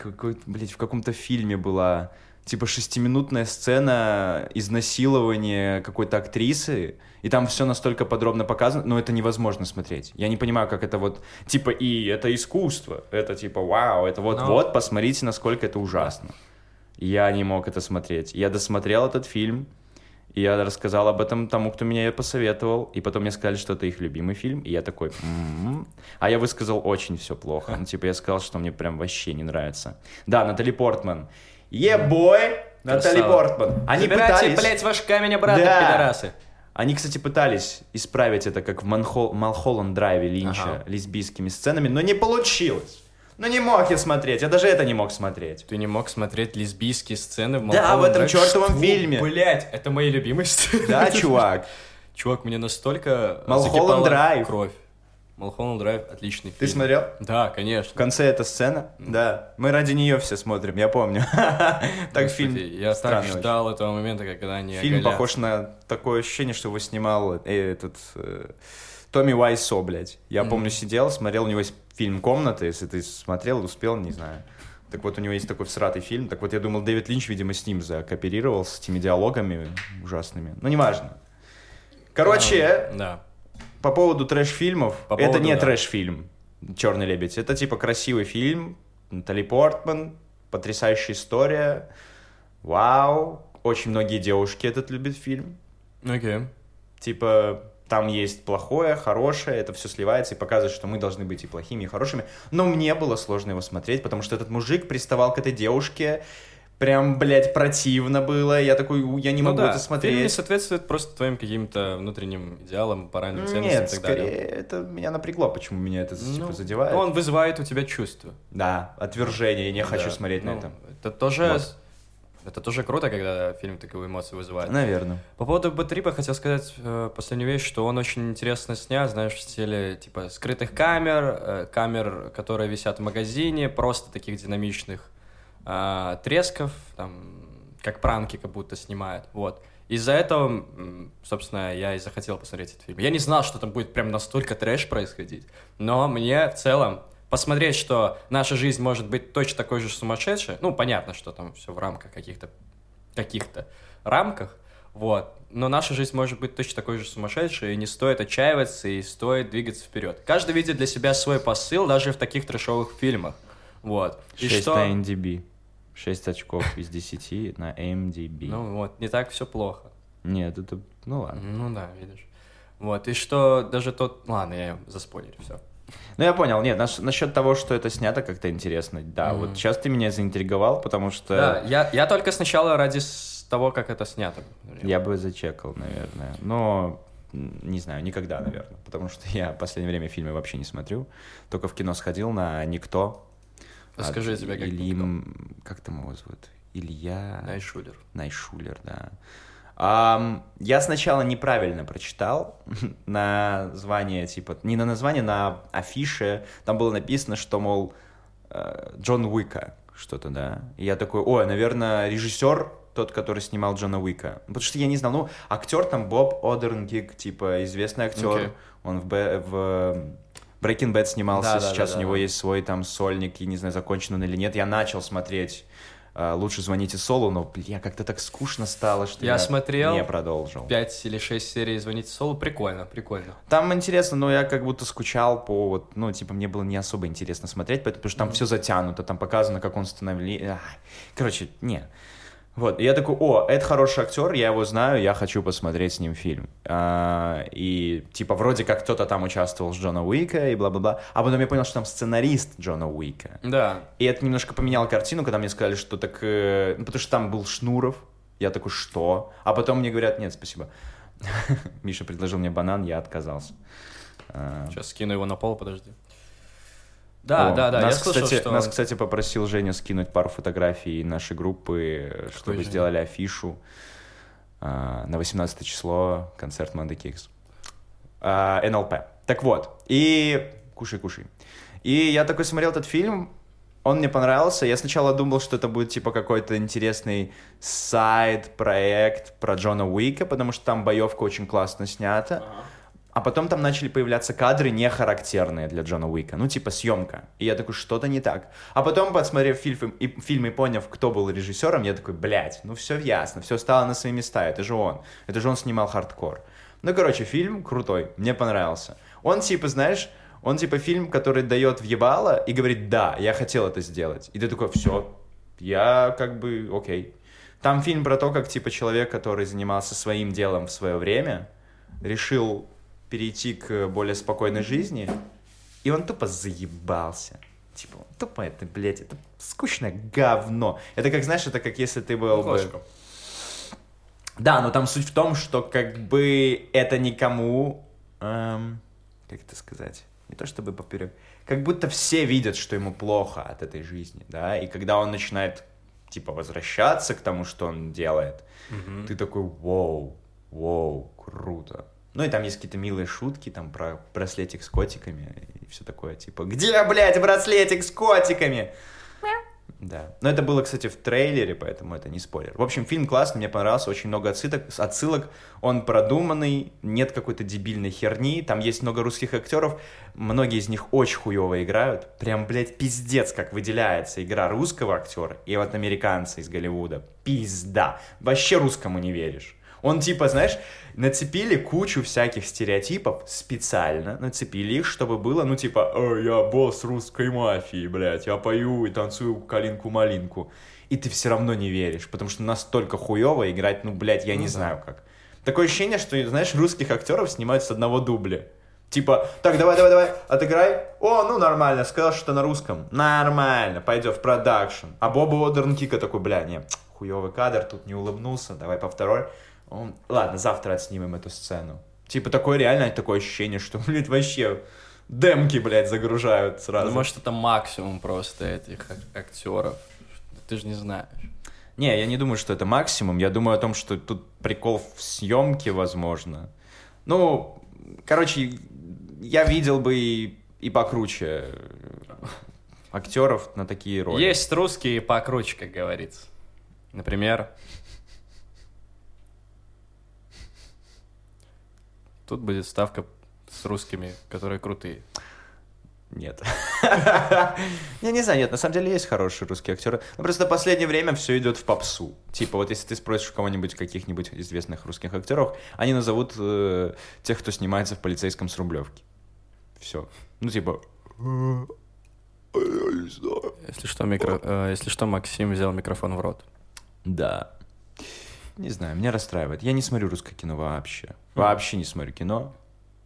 S1: Какой, блядь, в каком-то фильме была... Типа шестиминутная сцена изнасилования какой-то актрисы, и там все настолько подробно показано, но это невозможно смотреть. Я не понимаю, как это вот... Типа, и это искусство. Это типа, вау, это вот-вот, посмотрите, насколько это ужасно. Я не мог это смотреть. Я досмотрел этот фильм, и я рассказал об этом тому, кто меня посоветовал. И потом мне сказали, что это их любимый фильм. И я такой, «М-м-м». А я высказал очень все плохо. Ну, типа, я сказал, что мне прям вообще не нравится. Да, Натали Портман. Ебой! Натали
S2: Красава.
S1: Портман. Они
S2: Забирайте,
S1: пытались...
S2: блядь, ваш камень обратно,
S1: Да.
S2: пидорасы.
S1: Они, кстати, пытались исправить это, как в. Малхолланд Драйве Линча,
S2: Ага.
S1: лесбийскими сценами, но не получилось. Ну не мог я смотреть, я даже это не мог смотреть.
S2: Ты не мог смотреть лесбийские сцены в
S1: Да, в этом чертовом фильме.
S2: Блядь, это мои любимые сцены.
S1: Да, чувак?
S2: Чувак, мне настолько
S1: Малхолланд Драйв.
S2: кровь. Малхолланд Драйв отличный
S1: Ты
S2: фильм.
S1: смотрел?
S2: Да,
S1: В
S2: конечно.
S1: конце эта сцена? Да. Мы ради нее все смотрим, я помню. Так фильм
S2: Я так ждал этого момента, когда они
S1: Фильм похож на такое ощущение, что его снимал э, этот э, Томми Вайсо, блядь. Я помню, сидел, смотрел, у него есть фильм «Комната», если ты смотрел, успел, не знаю. Так вот, у него есть такой всратый фильм. Так вот, я думал, Дэвид Линч, видимо, с ним закооперировал, с этими диалогами ужасными. Ну, неважно. Короче,
S2: Да.
S1: по поводу трэш-фильмов,
S2: По
S1: это
S2: поводу,
S1: не
S2: да.
S1: трэш-фильм «Черный лебедь». Это типа красивый фильм, Натали Портман, потрясающая история. Вау. Очень многие девушки этот любят фильм.
S2: Окей.
S1: Типа, там есть плохое, хорошее, это все сливается и показывает, что мы должны быть и плохими, и хорошими. Но мне было сложно его смотреть, потому что этот мужик приставал к этой девушке, прям, блядь, противно было. Я такой, «У, я не
S2: Ну
S1: могу
S2: да,
S1: это
S2: Фильм не
S1: смотреть.
S2: соответствует просто твоим каким-то внутренним идеалам, моральным ценностям и так
S1: скорее,
S2: далее.
S1: это меня напрягло, почему меня это типа
S2: Ну,
S1: задевает.
S2: Он вызывает у тебя чувства.
S1: Да, отвержение, я не хочу
S2: Да.
S1: смотреть на
S2: Ну,
S1: это.
S2: Это тоже...
S1: Вот.
S2: Это тоже круто, когда фильм такую эмоцию вызывает.
S1: Наверное.
S2: По поводу Бэтрипа хотел сказать э, последнюю вещь, что он очень интересно снят, знаешь, в стиле типа скрытых камер, э, камер, которые висят в магазине, просто таких динамичных э, тресков, там, как пранки как будто снимают, вот. Из-за этого, собственно, я и захотел посмотреть этот фильм. Я не знал, что там будет прям настолько трэш происходить, но мне в целом посмотреть, что наша жизнь может быть точно такой же сумасшедшей, ну, понятно, что там все в рамках каких-то каких-то рамках, вот. Но наша жизнь может быть точно такой же сумасшедшей, и не стоит отчаиваться, и стоит двигаться вперед. Каждый видит для себя свой посыл, даже в таких трешовых фильмах. Вот. И
S1: 6
S2: что...
S1: на MDB. 6 очков из 10 на MDB.
S2: Ну вот, не так все плохо.
S1: Нет, это... Ну ладно.
S2: Ну да, видишь. Вот, и что даже тот... Ладно, я заспойлерю, все.
S1: Ну, я понял. Нет, нас- насчет того, что это снято как-то интересно. Да,
S2: Мгм.
S1: вот сейчас ты меня заинтриговал, потому что
S2: Да, я, я только сначала ради того, как это снято.
S1: я бы зачекал, наверное. Но, не знаю, никогда, наверное. Потому что я в последнее время фильмы вообще не смотрю. Только в кино сходил на «Никто».
S2: Расскажи
S1: От
S2: тебе, как
S1: Ильи...
S2: «Никто».
S1: Как там его зовут? Илья...
S2: Найшулер.
S1: Найшулер, да. Ам, я сначала неправильно прочитал название, типа, не на название, на афише. Там было написано, что, мол, э, Джон Уика что-то, да. И я такой, ой, наверное, режиссер тот, который снимал Джона Уика. Потому что я не знал, ну, актер там Боб Одернгик, типа, известный актер.
S2: Окей.
S1: Он в, Б- в Breaking Bad снимался,
S2: Да, да,
S1: сейчас
S2: да,
S1: у
S2: да,
S1: него
S2: да.
S1: есть свой там сольник, и не знаю, закончен он или нет. Я начал смотреть «Лучше звоните Солу», но, бля, как-то так скучно стало, что
S2: Я
S1: я,
S2: смотрел
S1: не продолжил.
S2: Пять или шесть серий «Звоните Солу». Прикольно, прикольно.
S1: Там интересно, но я как будто скучал по вот, ну, типа, мне было не особо интересно смотреть, поэтому- потому что там все затянуто, там показано, как он становился. Короче, не. Вот, и я такой, о, это хороший актер, я его знаю, я хочу посмотреть с ним фильм. А, и, типа, вроде как кто-то там участвовал с Джона Уика и бла-бла-бла. А потом я понял, что там сценарист Джона Уика.
S2: Да,
S1: И это немножко поменяло картину, когда мне сказали, что так... э, ну, потому что там был Шнуров. Я такой, что? А потом мне говорят, нет, спасибо. Миша предложил мне банан, я отказался. А,
S2: сейчас скину его на пол, подожди. Да,
S1: о,
S2: да, да,
S1: нас,
S2: я слышал,
S1: кстати,
S2: что...
S1: Нас, кстати, попросил Женя скинуть пару фотографий нашей группы, э, чтобы
S2: Женя?
S1: сделали афишу а, на 18 число, концерт Манды Кикс. А, НЛП. Так вот, и... Кушай, кушай. И я такой смотрел этот фильм, он мне понравился. Я сначала думал, что это будет типа какой-то интересный сайд-проект про Джона Уика, потому что там боевка очень классно снята. А потом там начали появляться кадры не характерные для Джона Уика. Ну, типа съемка. И я такой, что-то не так. А потом, посмотрев фильм и, фильм и поняв, кто был режиссером, я такой, блядь, ну все ясно, все стало на свои места. Это же он. Это же он снимал хардкор. Ну, короче, фильм крутой, мне понравился. Он типа, знаешь, он типа фильм, который дает въебало и говорит, да, я хотел это сделать. И ты такой, все, я как бы окей. Там фильм про то, как типа человек, который занимался своим делом в свое время, решил перейти к более спокойной жизни, и он тупо заебался. Типа, тупо это, блядь, это скучное говно. Это как, знаешь, это как если ты был бы... Да, но там суть в том, что как бы это никому... эм, как это сказать? Не то чтобы поперек. Как будто все видят, что ему плохо от этой жизни, да? И когда он начинает, типа, возвращаться к тому, что он делает, ты такой, вау, вау, круто. Ну и там есть какие-то милые шутки, там про браслетик с котиками и все такое, типа, где, блядь, браслетик с котиками? Да. Но это было, кстати, в трейлере, поэтому это не спойлер. В общем, фильм классный, мне понравился, очень много отсылок, отсылок. Он продуманный, нет какой-то дебильной херни, там есть много русских актеров, многие из них очень хуево играют. Прям, блядь, пиздец, как выделяется игра русского актера и вот американца из Голливуда. Пизда. Вообще русскому не веришь. Он типа, знаешь, нацепили кучу всяких стереотипов специально, нацепили их, чтобы было, ну типа, «Э, я босс русской мафии, блядь, я пою и танцую калинку-малинку. И ты все равно не веришь, потому что настолько хуево играть, ну, блядь, я не знаю как. Такое ощущение, что, знаешь, русских актеров снимают с одного дубля. Типа, так, давай, давай, давай, отыграй. О, ну нормально, сказал, что на русском. Нормально, пойдет в продакшн. А Боба Одернкика такой, бля, не, хуевый кадр, тут не улыбнулся, давай по второй. Он, ладно, завтра отснимем эту сцену. Типа такое реально такое ощущение, что, блядь, вообще демки, блядь, загружают сразу.
S2: Ну, может, это максимум просто этих ак- актеров. Ты же не знаешь.
S1: Не, я не думаю, что это максимум. Я думаю о том, что тут прикол в съемке, возможно. Ну, короче, я видел бы и, и покруче актеров на такие роли.
S2: Есть русские покруче, как говорится. Например... Тут будет ставка с русскими, которые крутые.
S1: Нет. Я не знаю, нет, на самом деле есть хорошие русские актеры. Но просто в последнее время все идет в попсу. Типа, вот если ты спросишь у кого-нибудь каких-нибудь известных русских актеров, они назовут э, тех, кто снимается в полицейском с Рублевки. Все. Ну, типа. «Э, я не знаю.
S2: Если что, микро... э, если что, Максим взял микрофон в рот.
S1: Да. Не знаю, меня расстраивает. Я не смотрю русское кино вообще. Вообще не смотрю кино.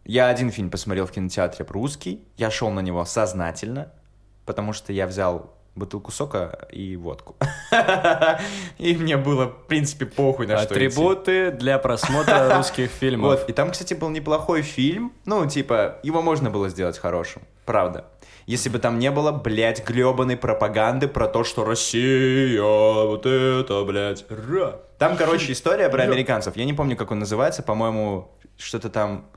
S1: Я один фильм посмотрел в кинотеатре русский. Я шел на него сознательно, потому что я взял бутылку сока и водку. И мне было, в принципе, похуй на что.
S2: Атрибуты для просмотра русских фильмов.
S1: Вот, и там, кстати, был неплохой фильм. Ну, типа, его можно было сделать хорошим. Правда. Если бы там не было, блядь, гребаной пропаганды про то, что Россия, вот это, блядь, ра. Там, короче, история про американцев. Я не помню, как он называется. По-моему, что-то там...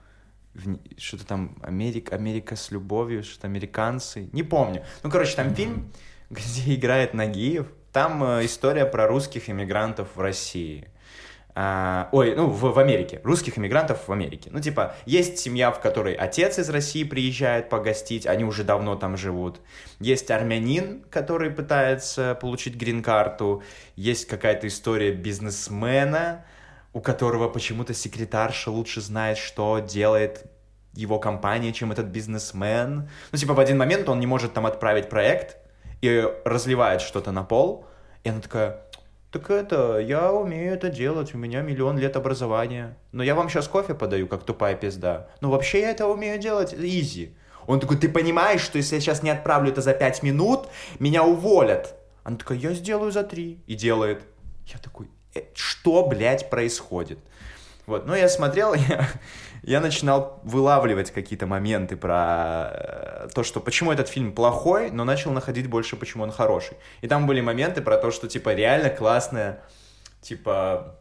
S1: Что-то там Америка, Америка с любовью, что-то американцы. Не помню. Ну, короче, там фильм, где играет Нагиев. Там э, история про русских иммигрантов в России. А, ой, ну, в, в Америке. Русских иммигрантов в Америке. Ну, типа, есть семья, в которой отец из России приезжает погостить, они уже давно там живут. Есть армянин, который пытается получить грин-карту. Есть какая-то история бизнесмена, у которого почему-то секретарша лучше знает, что делает его компания, чем этот бизнесмен. Ну, типа, в один момент он не может там отправить проект и разливает что-то на пол, и она такая, так это, я умею это делать, у меня миллион лет образования. Но я вам сейчас кофе подаю, как тупая пизда. Но вообще я это умею делать изи. Он такой, ты понимаешь, что если я сейчас не отправлю это за пять минут, меня уволят? Она такая, я сделаю за три. И делает. Я такой, «Э, что, блядь, происходит? Вот, ну я смотрел, я, я начинал вылавливать какие-то моменты про э, то, что почему этот фильм плохой, но начал находить больше, почему он хороший. И там были моменты про то, что, типа, реально классная, типа,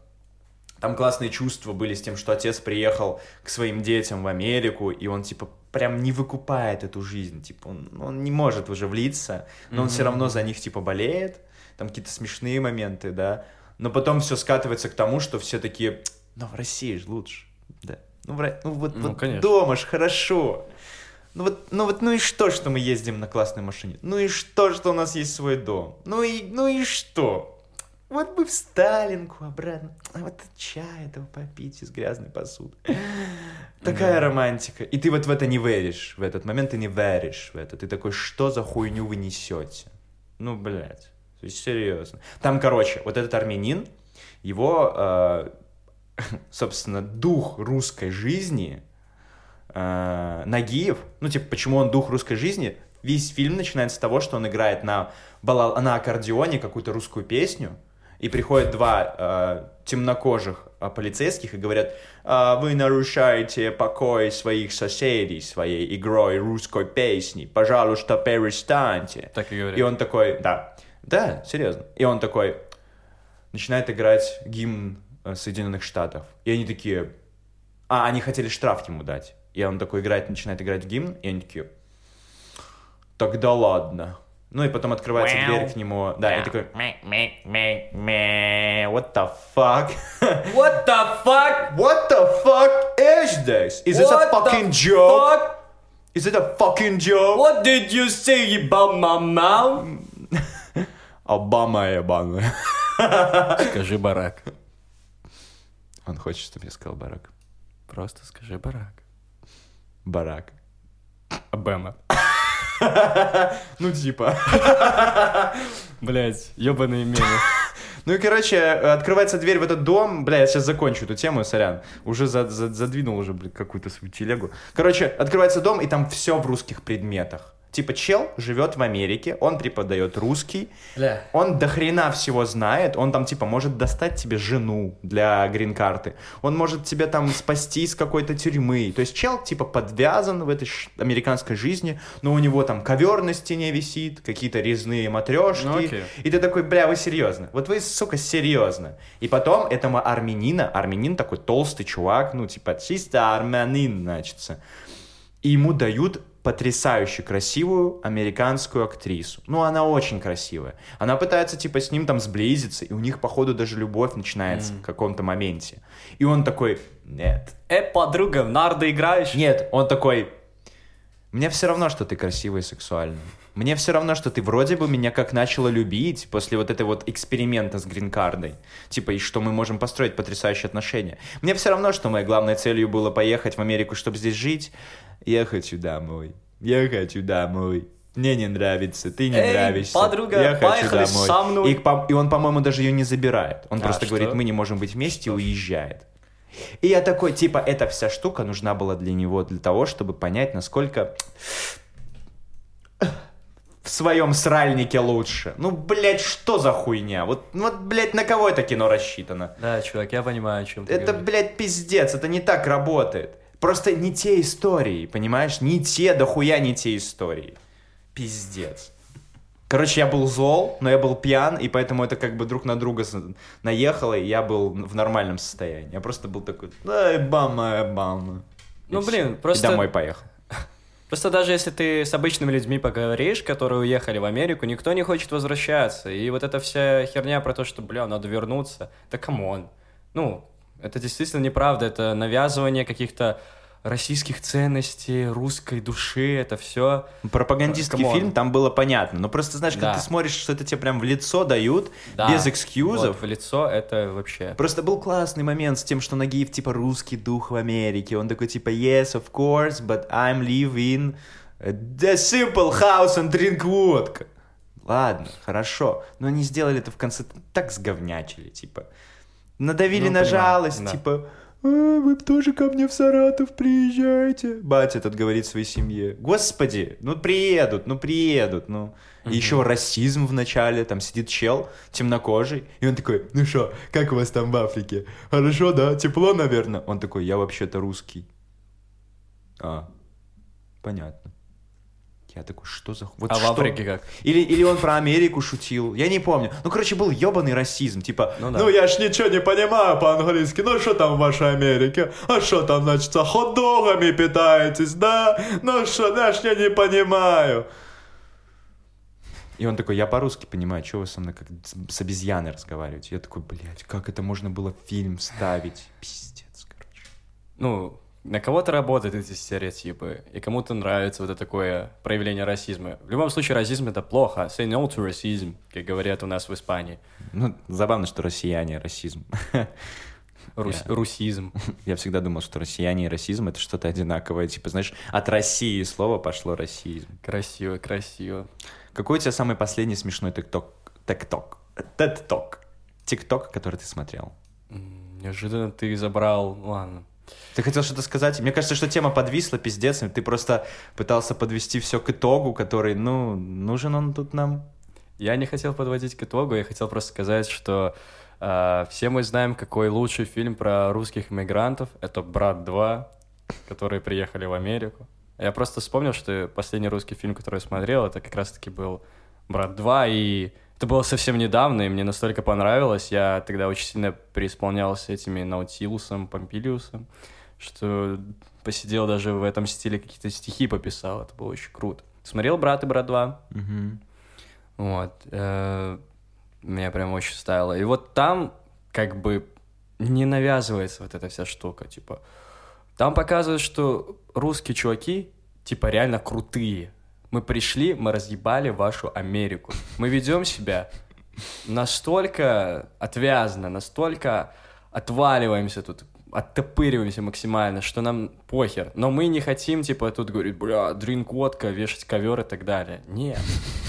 S1: там классные чувства были с тем, что отец приехал к своим детям в Америку, и он, типа, прям не выкупает эту жизнь, типа, он, он не может уже влиться, но он все равно за них, типа, болеет, там какие-то смешные моменты, да, но потом все скатывается к тому, что все такие, ну, в России же лучше, да, ну, в ну вот,
S2: Ну,
S1: вот
S2: конечно.
S1: дома ж хорошо, ну вот, ну вот, ну и что, что мы ездим на классной машине? Ну и что, что у нас есть свой дом? Ну и, ну и что? Вот бы в Сталинку обратно. А вот чай этого попить из грязной посуды. Такая романтика. И ты вот в это не веришь. В этот момент ты не веришь в это. Ты такой, что за хуйню вы несете? Ну, блядь. То есть, серьезно. Там, короче, вот этот армянин, его, э, собственно, дух русской жизни, э, Нагиев, ну, типа, почему он дух русской жизни, весь фильм начинается с того, что он играет на, бала- на аккордеоне какую-то русскую песню, и приходят два э, темнокожих э, полицейских и говорят, «А, вы нарушаете покой своих соседей своей игрой русской песни, пожалуйста, перестаньте.
S2: Так и говорят.
S1: И он такой, да, да, серьезно. И он такой начинает играть гимн э, Соединенных Штатов. И они такие, а, они хотели штраф ему дать. И он такой играет, начинает играть гимн, и они такие, тогда ладно. Ну и потом открывается дверь к нему. Да, и такой, what the fuck?
S2: What the fuck?
S1: What the fuck is this? Is this a fucking joke? Is it a fucking joke?
S2: What did you say about my mom?
S1: Обама ебаная.
S2: Скажи барак.
S1: Он хочет, чтобы я сказал барак.
S2: Просто скажи барак.
S1: Барак.
S2: Обама.
S1: Ну, типа.
S2: Блять, ебаные мемы.
S1: Ну и, короче, открывается дверь в этот дом. Бля, я сейчас закончу эту тему, сорян. Уже за- за- задвинул уже, блин, какую-то свою телегу. Короче, открывается дом, и там все в русских предметах. Типа, чел живет в Америке, он преподает русский,
S2: Бля.
S1: он до хрена всего знает, он там, типа, может достать тебе жену для грин-карты, он может тебя там спасти из какой-то тюрьмы. То есть чел, типа, подвязан в этой американской жизни, но у него там ковер на стене висит, какие-то резные матрешки.
S2: Ну, окей.
S1: И ты такой, бля, вы серьезно? Вот вы, сука, серьезно. И потом этому армянина, армянин такой толстый чувак, ну, типа, чисто армянин, значится. И ему дают потрясающе красивую американскую актрису. Ну, она очень красивая. Она пытается, типа, с ним там сблизиться, и у них, походу, даже любовь начинается в каком-то моменте. И он такой, нет.
S2: Э, подруга, в нарды играешь?
S1: Нет, он такой, мне все равно, что ты красивая и сексуальная. Мне все равно, что ты вроде бы меня как начала любить после вот этой вот эксперимента с грин-кардой. Типа, и что мы можем построить потрясающие отношения. Мне все равно, что моей главной целью было поехать в Америку, чтобы здесь жить. Я хочу домой. Я хочу домой. Мне не нравится, ты не
S2: Эй,
S1: нравишься.
S2: подруга,
S1: я хочу домой.
S2: со мной.
S1: И, по- и он, по-моему, даже ее не забирает. Он
S2: А,
S1: просто
S2: что?
S1: говорит, мы не можем быть вместе, и уезжает. И я такой, типа, эта вся штука нужна была для него, для того, чтобы понять, насколько в своем сральнике лучше. Ну, блядь, что за хуйня? Вот, ну вот, блядь, на кого это кино рассчитано?
S2: Да, чувак, я понимаю, о чем ты
S1: Это,
S2: говоришь.
S1: блядь, пиздец, это не так работает. Просто не те истории, понимаешь? Не те, дохуя не те истории. Пиздец. Короче, я был зол, но я был пьян, и поэтому это как бы друг на друга наехало, и я был в нормальном состоянии. Я просто был такой, ай, бама, бама. И
S2: Ну,
S1: всё.
S2: блин,
S1: И
S2: просто-
S1: домой поехал.
S2: Просто даже если ты с обычными людьми поговоришь, которые уехали в Америку, никто не хочет возвращаться. И вот эта вся херня про то, что, бля, надо вернуться, да come on. Ну, это действительно неправда, это навязывание каких-то российских ценностей, русской души, это все.
S1: Пропагандистский
S2: Come on.
S1: фильм, там было понятно. Но просто, знаешь, когда
S2: Да.
S1: ты смотришь, что это тебе прям в лицо дают, без экскьюзов,
S2: в лицо это вообще.
S1: Просто был классный момент с тем, что Нагиев типа русский дух в Америке. Он такой типа yes, of course, but I'm living the simple house and drink vodka. Ладно, хорошо. Но они сделали это в конце так сговнячили, типа. Надавили
S2: Ну,
S1: на
S2: понимаю,
S1: жалость,
S2: да.
S1: типа «А, вы тоже ко мне в Саратов приезжайте. Батя этот говорит своей семье. Господи, ну приедут, ну приедут, ну. И еще расизм в начале, там сидит чел темнокожий, и он такой, ну что, как у вас там в Африке? Хорошо, да? Тепло, наверное? Он такой, я вообще-то русский. А, понятно. Я такой, что за... Вот
S2: А в
S1: что?
S2: Африке как?
S1: Или, или он про Америку шутил, я не помню. Ну, короче, был ебаный расизм, типа, ну,
S2: Ну да.
S1: я ж ничего не понимаю по-английски, ну что там в вашей Америке? А что там, значит, хот-догами питаетесь, да? Ну что, да, ж я не понимаю. И он такой, я по-русски понимаю, что вы со мной как с- с обезьяной разговариваете? Я такой, блядь, как это можно было в фильм вставить? Пиздец, короче.
S2: Ну, на кого-то работают эти стереотипы, и кому-то нравится вот это такое проявление расизма. В любом случае, расизм — это плохо. Say no to racism, как говорят у нас в Испании.
S1: Ну, забавно, что россияне расизм.
S2: Рус-
S1: Я-
S2: Русизм.
S1: Я всегда думал, что россияне и расизм это что-то одинаковое. Типа, знаешь, от России слово пошло расизм.
S2: Красиво, красиво.
S1: Какой у тебя самый последний смешной тикток. TED Talk. TikTok, который ты смотрел.
S2: Неожиданно ты забрал... Ладно.
S1: Ты хотел что-то сказать? Мне кажется, что тема подвисла, пиздец. Ты просто пытался подвести все к итогу, который, ну, нужен он тут нам.
S2: Я не хотел подводить к итогу, я хотел просто сказать, что э, все мы знаем, какой лучший фильм про русских иммигрантов. Это «Брат 2», которые приехали в Америку. Я просто вспомнил, что последний русский фильм, который я смотрел, это как раз-таки был «Брат 2», и это было совсем недавно, и мне настолько понравилось. Я тогда очень сильно преисполнялся этими Наутилусом, Помпилиусом, что посидел даже в этом стиле какие-то стихи пописал. Это было очень круто. Смотрел «Брат» и «Брат 2».
S1: Мгм.
S2: Вот. э, Меня прям очень ставило. И вот там как бы не навязывается вот эта вся штука, типа... Там показывают, что русские чуваки, типа, реально крутые. Мы пришли, мы разъебали вашу Америку. Мы ведем себя настолько отвязно, настолько отваливаемся тут, оттопыриваемся максимально, что нам похер. Но мы не хотим, типа, тут говорить, бля, дринк водка, вешать ковер и так далее. Нет.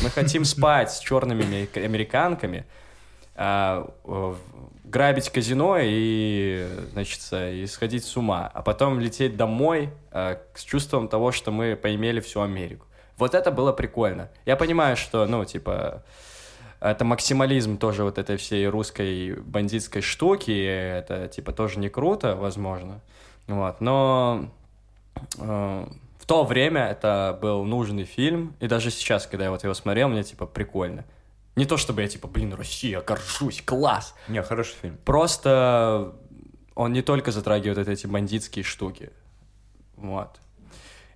S2: Мы хотим спать с черными америка- американками, а, э, грабить казино и, значит, и сходить с ума, а потом лететь домой э, с чувством того, что мы поимели всю Америку. Вот это было прикольно. Я понимаю, что, ну, типа, это максимализм тоже вот этой всей русской бандитской штуки, это, типа, тоже не круто, возможно, вот, но э, в то время это был нужный фильм, и даже сейчас, когда я вот его смотрел, мне, типа, прикольно. Не то чтобы я, типа, блин, Россия, горжусь, класс,
S1: Не, хороший фильм.
S2: Просто он не только затрагивает эти бандитские штуки. Вот.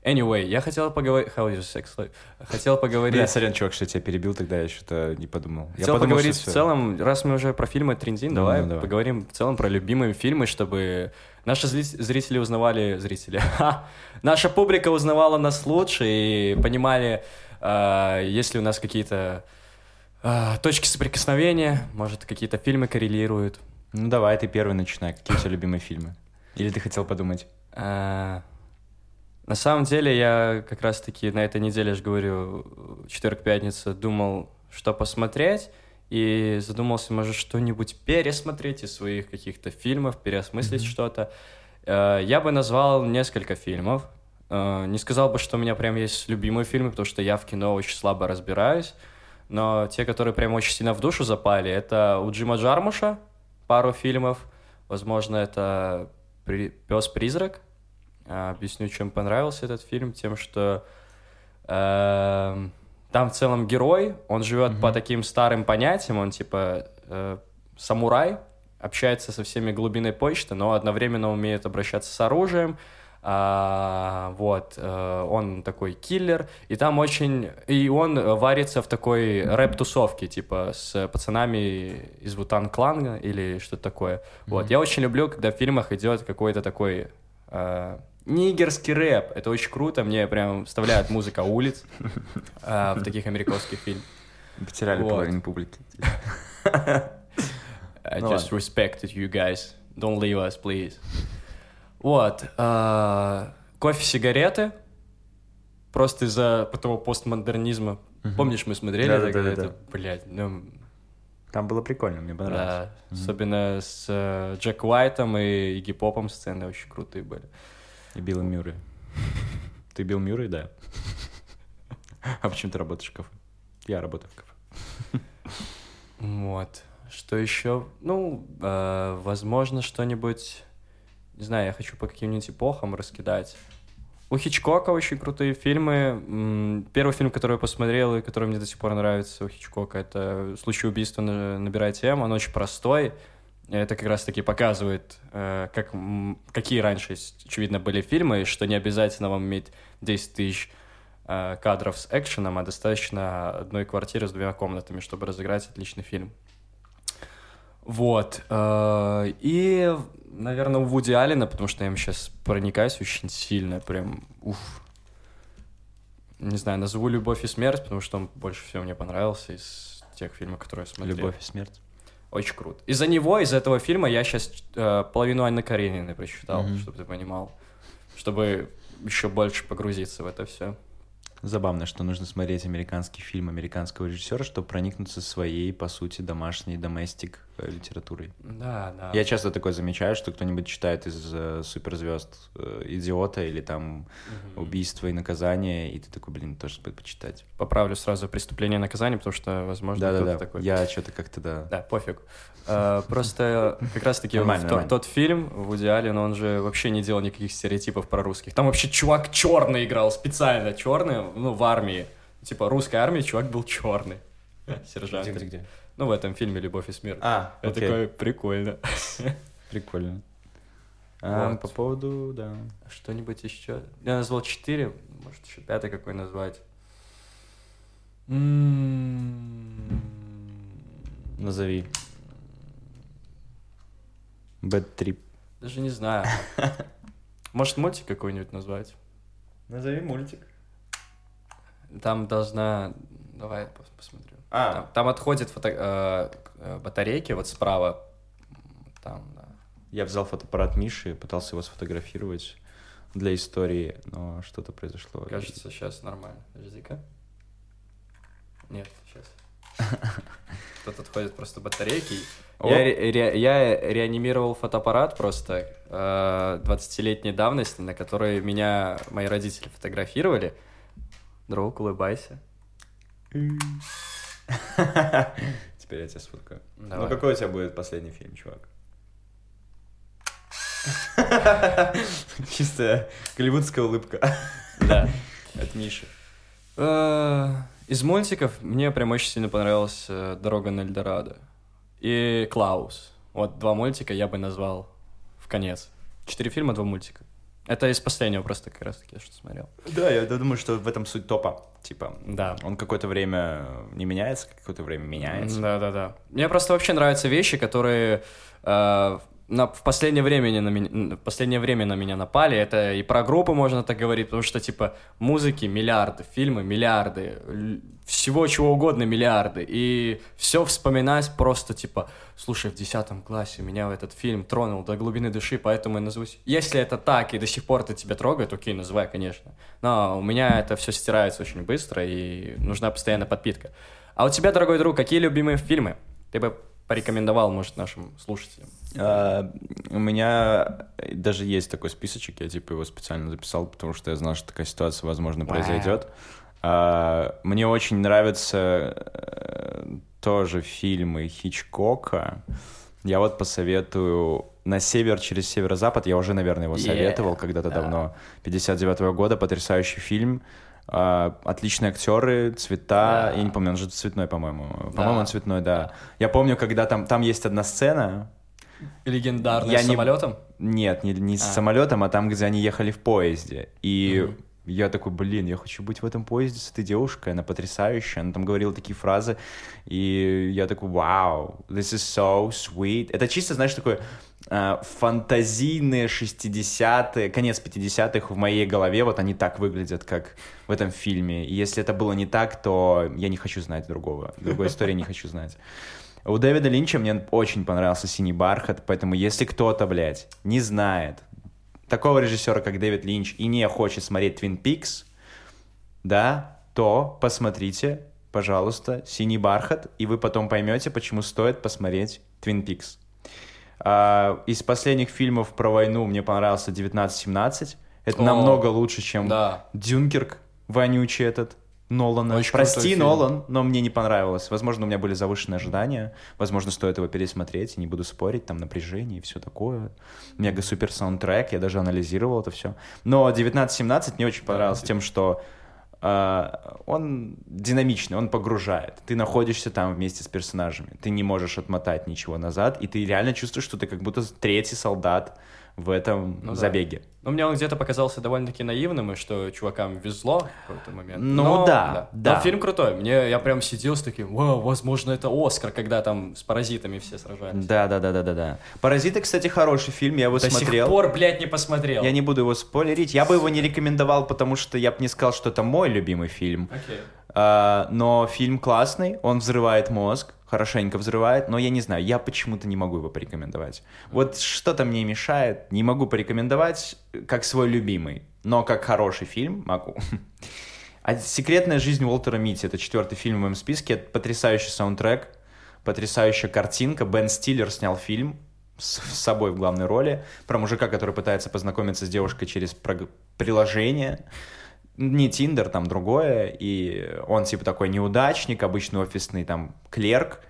S2: Anyway, я хотел поговорить... How is your sex life? Хотел поговорить...
S1: Бля, сорян, чувак, что я тебя перебил, тогда я что-то не подумал. Я
S2: Хотел
S1: подумал,
S2: поговорить в целом, раз мы уже про фильмы Тринзин,
S1: Ну,
S2: давай,
S1: ну, давай.
S2: поговорим в целом про любимые фильмы, чтобы наши зрители узнавали... Зрители. Наша публика узнавала нас лучше и понимали, а, есть ли у нас какие-то а, точки соприкосновения, может, какие-то фильмы коррелируют.
S1: Ну давай, ты первый начинай. Какие у тебя любимые фильмы? Или ты хотел подумать?
S2: На самом деле, я как раз-таки на этой неделе, я же говорю, четверг-пятница, думал, что посмотреть, и задумался, может, что-нибудь пересмотреть из своих каких-то фильмов, переосмыслить что-то. Э, Я бы назвал несколько фильмов. Э, Не сказал бы, что у меня прям есть любимые фильмы, потому что я в кино очень слабо разбираюсь. Но те, которые прям очень сильно в душу запали, это у Джима Джармуша пару фильмов. Возможно, это «Пес-призрак». А, Объясню, чем понравился этот фильм. Тем, что эм, там в целом герой, он живет по таким старым понятиям, он типа э, самурай, общается со всеми глубиной почты, но одновременно умеет обращаться с оружием. А, вот, э, он такой киллер, и там очень... И он варится в такой рэп-тусовке, типа, с пацанами из Вутан Клана или что-то такое. Вот, я очень люблю, когда в фильмах идет какой-то такой... э, Нигерский рэп, это очень круто, мне прям вставляют музыка улиц э, в таких американских фильмах.
S1: Потеряли половину публики.
S2: I
S1: Ну
S2: just respected you guys. Don't leave us, please. Вот. а, кофе, сигареты. Просто из-за того постмодернизма. Помнишь, мы смотрели когда
S1: Да-да-да-да.
S2: это, блядь, ну,
S1: Там было прикольно, мне понравилось.
S2: да, особенно с э, Джек Уайтом и Игги Попом сцены очень крутые были.
S1: И Билл Мюррей. Ты Билл Мюррей, да? А почему ты работаешь в кафе? Я работаю в кафе.
S2: Вот. Что еще? Ну, э, возможно, что-нибудь... Не знаю, я хочу по каким-нибудь эпохам раскидать. У Хичкока очень крутые фильмы. Первый фильм, который я посмотрел и который мне до сих пор нравится у Хичкока, это «Случай убийства на- набирает М». Он очень простой. Это как раз-таки показывает, э, как, какие раньше, очевидно, были фильмы, что не обязательно вам иметь 10 тысяч э, кадров с экшеном, а достаточно одной квартиры с двумя комнатами, чтобы разыграть отличный фильм. Вот. э, И, наверное, у Вуди Аллена, потому что я им сейчас проникаюсь очень сильно, прям, уф. Не знаю, назову «Любовь и смерть», потому что он больше всего мне понравился из тех фильмов, которые я смотрел.
S1: Любовь и смерть.
S2: Очень круто. Из-за него, из-за этого фильма я сейчас половину Анны Карениной прочитал,
S1: Мгм.
S2: чтобы ты понимал. Чтобы еще больше погрузиться в это все.
S1: забавно, что нужно смотреть американский фильм американского режиссера, чтобы проникнуться своей, по сути, домашней доместик э, литературой.
S2: Да, да.
S1: Я часто такое замечаю, что кто-нибудь читает из э, суперзвезд э, «Идиота» или там «Убийство и наказание», и ты такой, блин, тоже стоит почитать.
S2: Поправлю сразу «Преступление и наказание», потому что, возможно,
S1: Да-да-да,
S2: кто-то такой.
S1: я что-то как-то, да.
S2: Да, пофиг. А, Просто как раз-таки в тот фильм Вуди Аллен, он же вообще не делал никаких стереотипов про русских. Там вообще чувак черный играл, специально черный, ну, в армии. Типа русской армии чувак был черный. Сержант.
S1: Где-где-где?
S2: Ну, в этом фильме «Любовь и смерть».
S1: А,
S2: Я
S1: окей.
S2: такой, прикольно.
S1: Прикольно. А,
S2: Вот.
S1: По поводу, да.
S2: Что-нибудь еще? Я назвал четыре, может, еще пятый какой назвать. М,
S1: Назови. Bad Trip.
S2: Даже не знаю. Может, мультик какой-нибудь назвать?
S1: Назови мультик.
S2: Там должна... Давай я пос- посмотрю.
S1: А.
S2: Там, там отходят фото... э, э, батарейки вот справа. Там, да.
S1: Я взял фотоаппарат Миши, пытался его сфотографировать для истории, но что-то произошло.
S2: Кажется, сейчас нормально. Подожди-ка. Нет, сейчас. Тут отходят просто батарейки. Я, ре- ре- я реанимировал фотоаппарат просто э, 20-летней давности, на который меня мои родители фотографировали. Друг, улыбайся.
S1: Теперь я тебя сфоткаю. Ну какой у тебя будет последний фильм, чувак? Чистая голливудская улыбка.
S2: Да.
S1: От Миши.
S2: Э, Из мультиков мне прям очень сильно понравилась э, «Дорога на Эльдорадо» и «Клаус». Вот два мультика я бы назвал в конец. Четыре фильма, два мультика. Это из последнего просто как раз таки, что смотрел.
S1: Да, я думаю, что в этом суть топа. Типа,
S2: Да.
S1: он какое-то время не меняется, какое-то время меняется.
S2: Да-да-да. Мне просто вообще нравятся вещи, которые э, на, в, последнее время на меня, в последнее время на меня напали. Это и про группы можно так говорить, потому что, типа, музыки миллиарды, фильмы миллиарды, всего чего угодно миллиарды. И все вспоминать просто, типа, слушай, в 10 классе меня этот фильм тронул до глубины души, поэтому я назовусь. Если это так и до сих пор это тебя трогает, окей, называй, конечно. Но у меня это все стирается очень быстро, и нужна постоянная подпитка. А у тебя, дорогой друг, какие любимые фильмы? Ты бы порекомендовал, может, нашим слушателям?
S1: А, у меня даже есть такой списочек, я типа его специально записал, потому что я знал, что такая ситуация, возможно, произойдет. А, мне очень нравятся э, тоже фильмы Хичкока. Я вот посоветую «На север через северо-запад». Я уже, наверное, его
S2: Yeah.
S1: советовал когда-то
S2: Да.
S1: давно. 59 года, потрясающий фильм. А, отличные актеры, цвета. Я не помню, он же цветной, по-моему. По-моему, он цветной, да. Я помню, когда там, там есть одна сцена,
S2: Легендарный
S1: Я
S2: с
S1: не-
S2: самолетом?
S1: нет, не, не с
S2: А.
S1: самолетом, а там, где они ехали в поезде. И
S2: Мгм.
S1: я такой, блин, я хочу быть в этом поезде с этой девушкой, она потрясающая, она там говорила такие фразы, и я такой, вау, this is so sweet. Это чисто, знаешь, такой а, фантазийные 60-е, конец 50-х в моей голове, вот они так выглядят, как в этом фильме. И если это было не так, то я не хочу знать другого, другой истории не хочу знать. У Дэвида Линча мне очень понравился «Синий бархат», поэтому если кто-то, блядь, не знает такого режиссера, как Дэвид Линч, и не хочет смотреть «Твин Пикс», да, то посмотрите, пожалуйста, «Синий бархат», и вы потом поймете, почему стоит посмотреть «Твин Пикс». А, из последних фильмов про войну мне понравился «1917». Это
S2: О,
S1: намного лучше, чем
S2: Да.
S1: Дюнкерк вонючий этот Нолана.
S2: Очень
S1: Прости. Нолан, но мне не понравилось. Возможно, у меня были завышенные ожидания. Возможно, стоит его пересмотреть. Не буду спорить, там напряжение и все такое. Мега-супер саундтрек, я даже анализировал это все. Но 1917 мне очень понравился тем, что а, он динамичный, он погружает. Ты находишься там вместе с персонажами. Ты не можешь отмотать ничего назад, и ты реально чувствуешь, что ты как будто третий солдат в этом
S2: Ну да.
S1: забеге.
S2: Ну, мне он где-то показался довольно-таки наивным, и что чувакам везло в какой-то момент.
S1: Ну
S2: Но,
S1: да, да.
S2: Но фильм крутой. Мне, я прям сидел с таким, вау, возможно, это Оскар, когда там с паразитами все сражались.
S1: Да, да, да, да, да, да. Паразиты, кстати, хороший фильм, я его
S2: До
S1: смотрел.
S2: сих пор, блядь, не посмотрел.
S1: Я не буду его спойлерить. Я бы его не рекомендовал, потому что я бы не сказал, что это мой любимый фильм.
S2: Окей.
S1: А, но фильм классный, он взрывает мозг, хорошенько взрывает, но я не знаю, я почему-то не могу его порекомендовать. Вот что-то мне мешает, не могу порекомендовать как свой любимый, но как хороший фильм могу. А «Секретная жизнь Уолтера Митти» — это четвертый фильм в моем списке. Это потрясающий саундтрек, потрясающая картинка. Бен Стиллер снял фильм с, собой в главной роли про мужика, который пытается познакомиться с девушкой через приложение. Не Тиндер, там другое. И он типа такой неудачник, обычный офисный там клерк.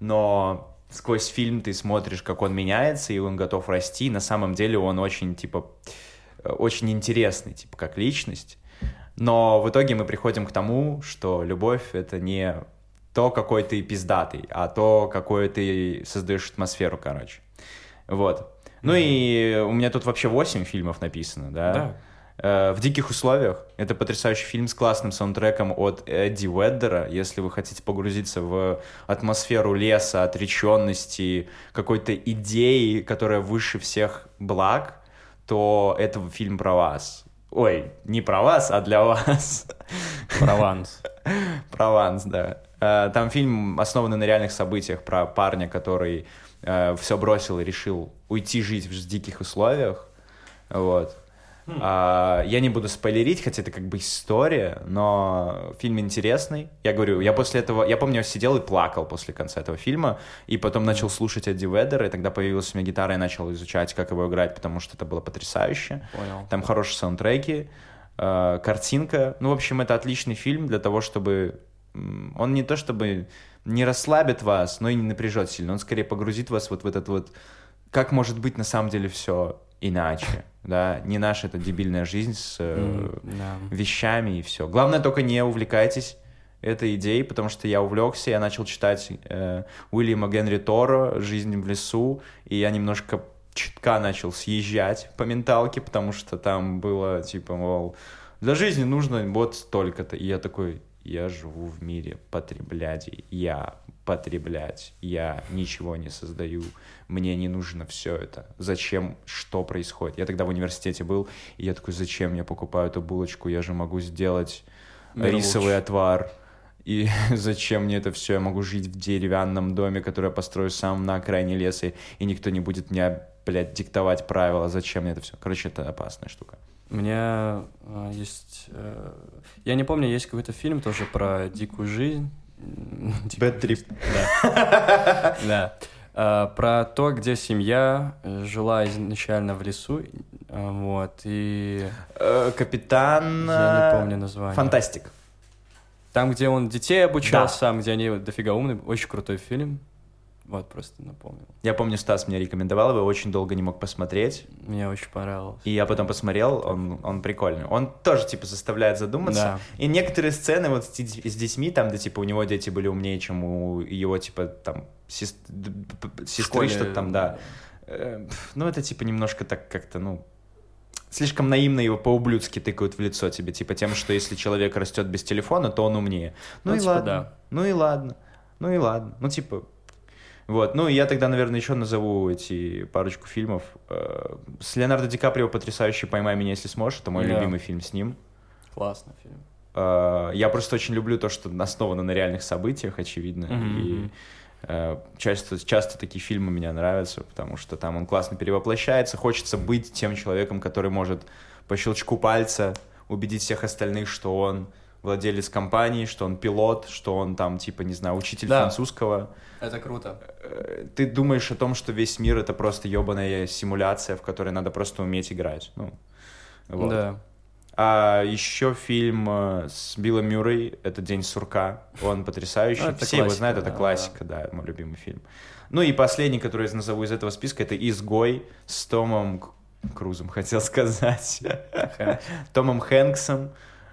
S1: Но сквозь фильм ты смотришь, как он меняется, и он готов расти. И на самом деле он очень, типа, э, очень интересный, типа, как личность. Но в итоге мы приходим к тому, что любовь — это не то, какой ты пиздатый, а то, какой ты создаешь атмосферу, короче. Вот. Ну и у меня тут вообще 8 фильмов написано, да?
S2: Да.
S1: Э, В диких условиях. Это потрясающий фильм с классным саундтреком от Эдди Веддера. Если вы хотите погрузиться в атмосферу леса, отреченности, какой-то идеи, которая выше всех благ, то это фильм про вас. Ой, не про вас, а для вас.
S2: Прованс.
S1: Прованс, да. Э, Там фильм основанный на реальных событиях про парня, который все бросил и решил уйти жить в диких условиях. Вот. А, я не буду спойлерить, хотя это как бы история, но фильм интересный. Я говорю, я после этого, я помню, я сидел и плакал после конца этого фильма, и потом начал слушать Эдди Веддера, и тогда появилась у меня гитара, и начал изучать, как его играть, потому что это было потрясающе.
S2: Понял.
S1: Там хорошие саундтреки, э, картинка. Ну, в общем, это отличный фильм для того, чтобы... Он не то чтобы не расслабит вас, но и не напряжет сильно. Он скорее погрузит вас вот в этот вот... Как может быть на самом деле все иначе, да? Не наша эта дебильная жизнь с э,
S2: Да.
S1: вещами и все. Главное, только не увлекайтесь этой идеей, потому что я увлекся, я начал читать э, Уильяма Генри Торо «Жизнь в лесу», и я немножко чутка начал съезжать по менталке, потому что там было, типа, мол, для жизни нужно вот столько-то. И я такой, я живу в мире потреблядей, я потреблять, я ничего не создаю, мне не нужно все это. Зачем, что происходит? Я тогда в университете был, и я такой, зачем я покупаю эту булочку, я же могу сделать
S2: Мир
S1: рисовый
S2: лучше.
S1: отвар. И зачем мне это все? Я могу жить в деревянном доме, который я построю сам на окраине леса, и никто не будет мне, блядь, диктовать правила. Зачем мне это все? Короче, это опасная штука.
S2: У меня э, есть... э, я не помню, есть какой-то фильм тоже про дикую жизнь. Дикую
S1: Bad trip.
S2: Да. Да. Э, Про то, где семья э, жила изначально в лесу. э, Вот. И
S1: Э, Капитан...
S2: я не помню название.
S1: Фантастик.
S2: Там, где он детей обучал
S1: Да.
S2: сам, где они дофига умные. Очень крутой фильм. Вот, просто напомнил.
S1: Я помню, Стас мне рекомендовал его, очень долго не мог посмотреть.
S2: Мне очень понравилось.
S1: И я потом посмотрел, он, он прикольный. Он тоже, типа, заставляет задуматься.
S2: Да.
S1: И некоторые сцены вот с, с детьми, там, где, типа, у него дети были умнее, чем у его, типа, там, сес- д- п- п-
S2: В
S1: сестры, что-то там, да. Э, пф, Ну, это, типа, немножко так как-то, ну, слишком наивно его по-ублюдски тыкают в лицо тебе, типа, тем, что если человек растет без телефона, то он умнее. Ну,
S2: Ну,
S1: и
S2: типа,
S1: ладно.
S2: да.
S1: Ну и ладно. Ну и ладно. Ну, типа, вот, ну и я тогда, наверное, еще назову эти парочку фильмов. Э, С Леонардо Ди Каприо потрясающий «Поймай меня, если сможешь». Это мой
S2: Да.
S1: любимый фильм с ним.
S2: Классный фильм.
S1: Э, Я просто очень люблю то, что основано на реальных событиях, очевидно.
S2: Мгм,
S1: И э, часто, часто такие фильмы мне нравятся, потому что там он классно перевоплощается. Хочется быть тем человеком, который может по щелчку пальца убедить всех остальных, что он владелец компании, что он пилот, что он там, типа, не знаю, учитель
S2: Да.
S1: французского.
S2: Это круто.
S1: Э, ты думаешь о том, что весь мир это просто ебаная симуляция, в которой надо просто уметь играть. Ну, вот.
S2: Да.
S1: А еще фильм э, с Биллом Мюррей это День сурка. Он потрясающий.
S2: Ну,
S1: Все его знают, это
S2: да,
S1: классика, да. мой любимый фильм. Ну и последний, который я назову из этого списка, это Изгой с Томом Крузом, хотел сказать. Томом Хэнксом.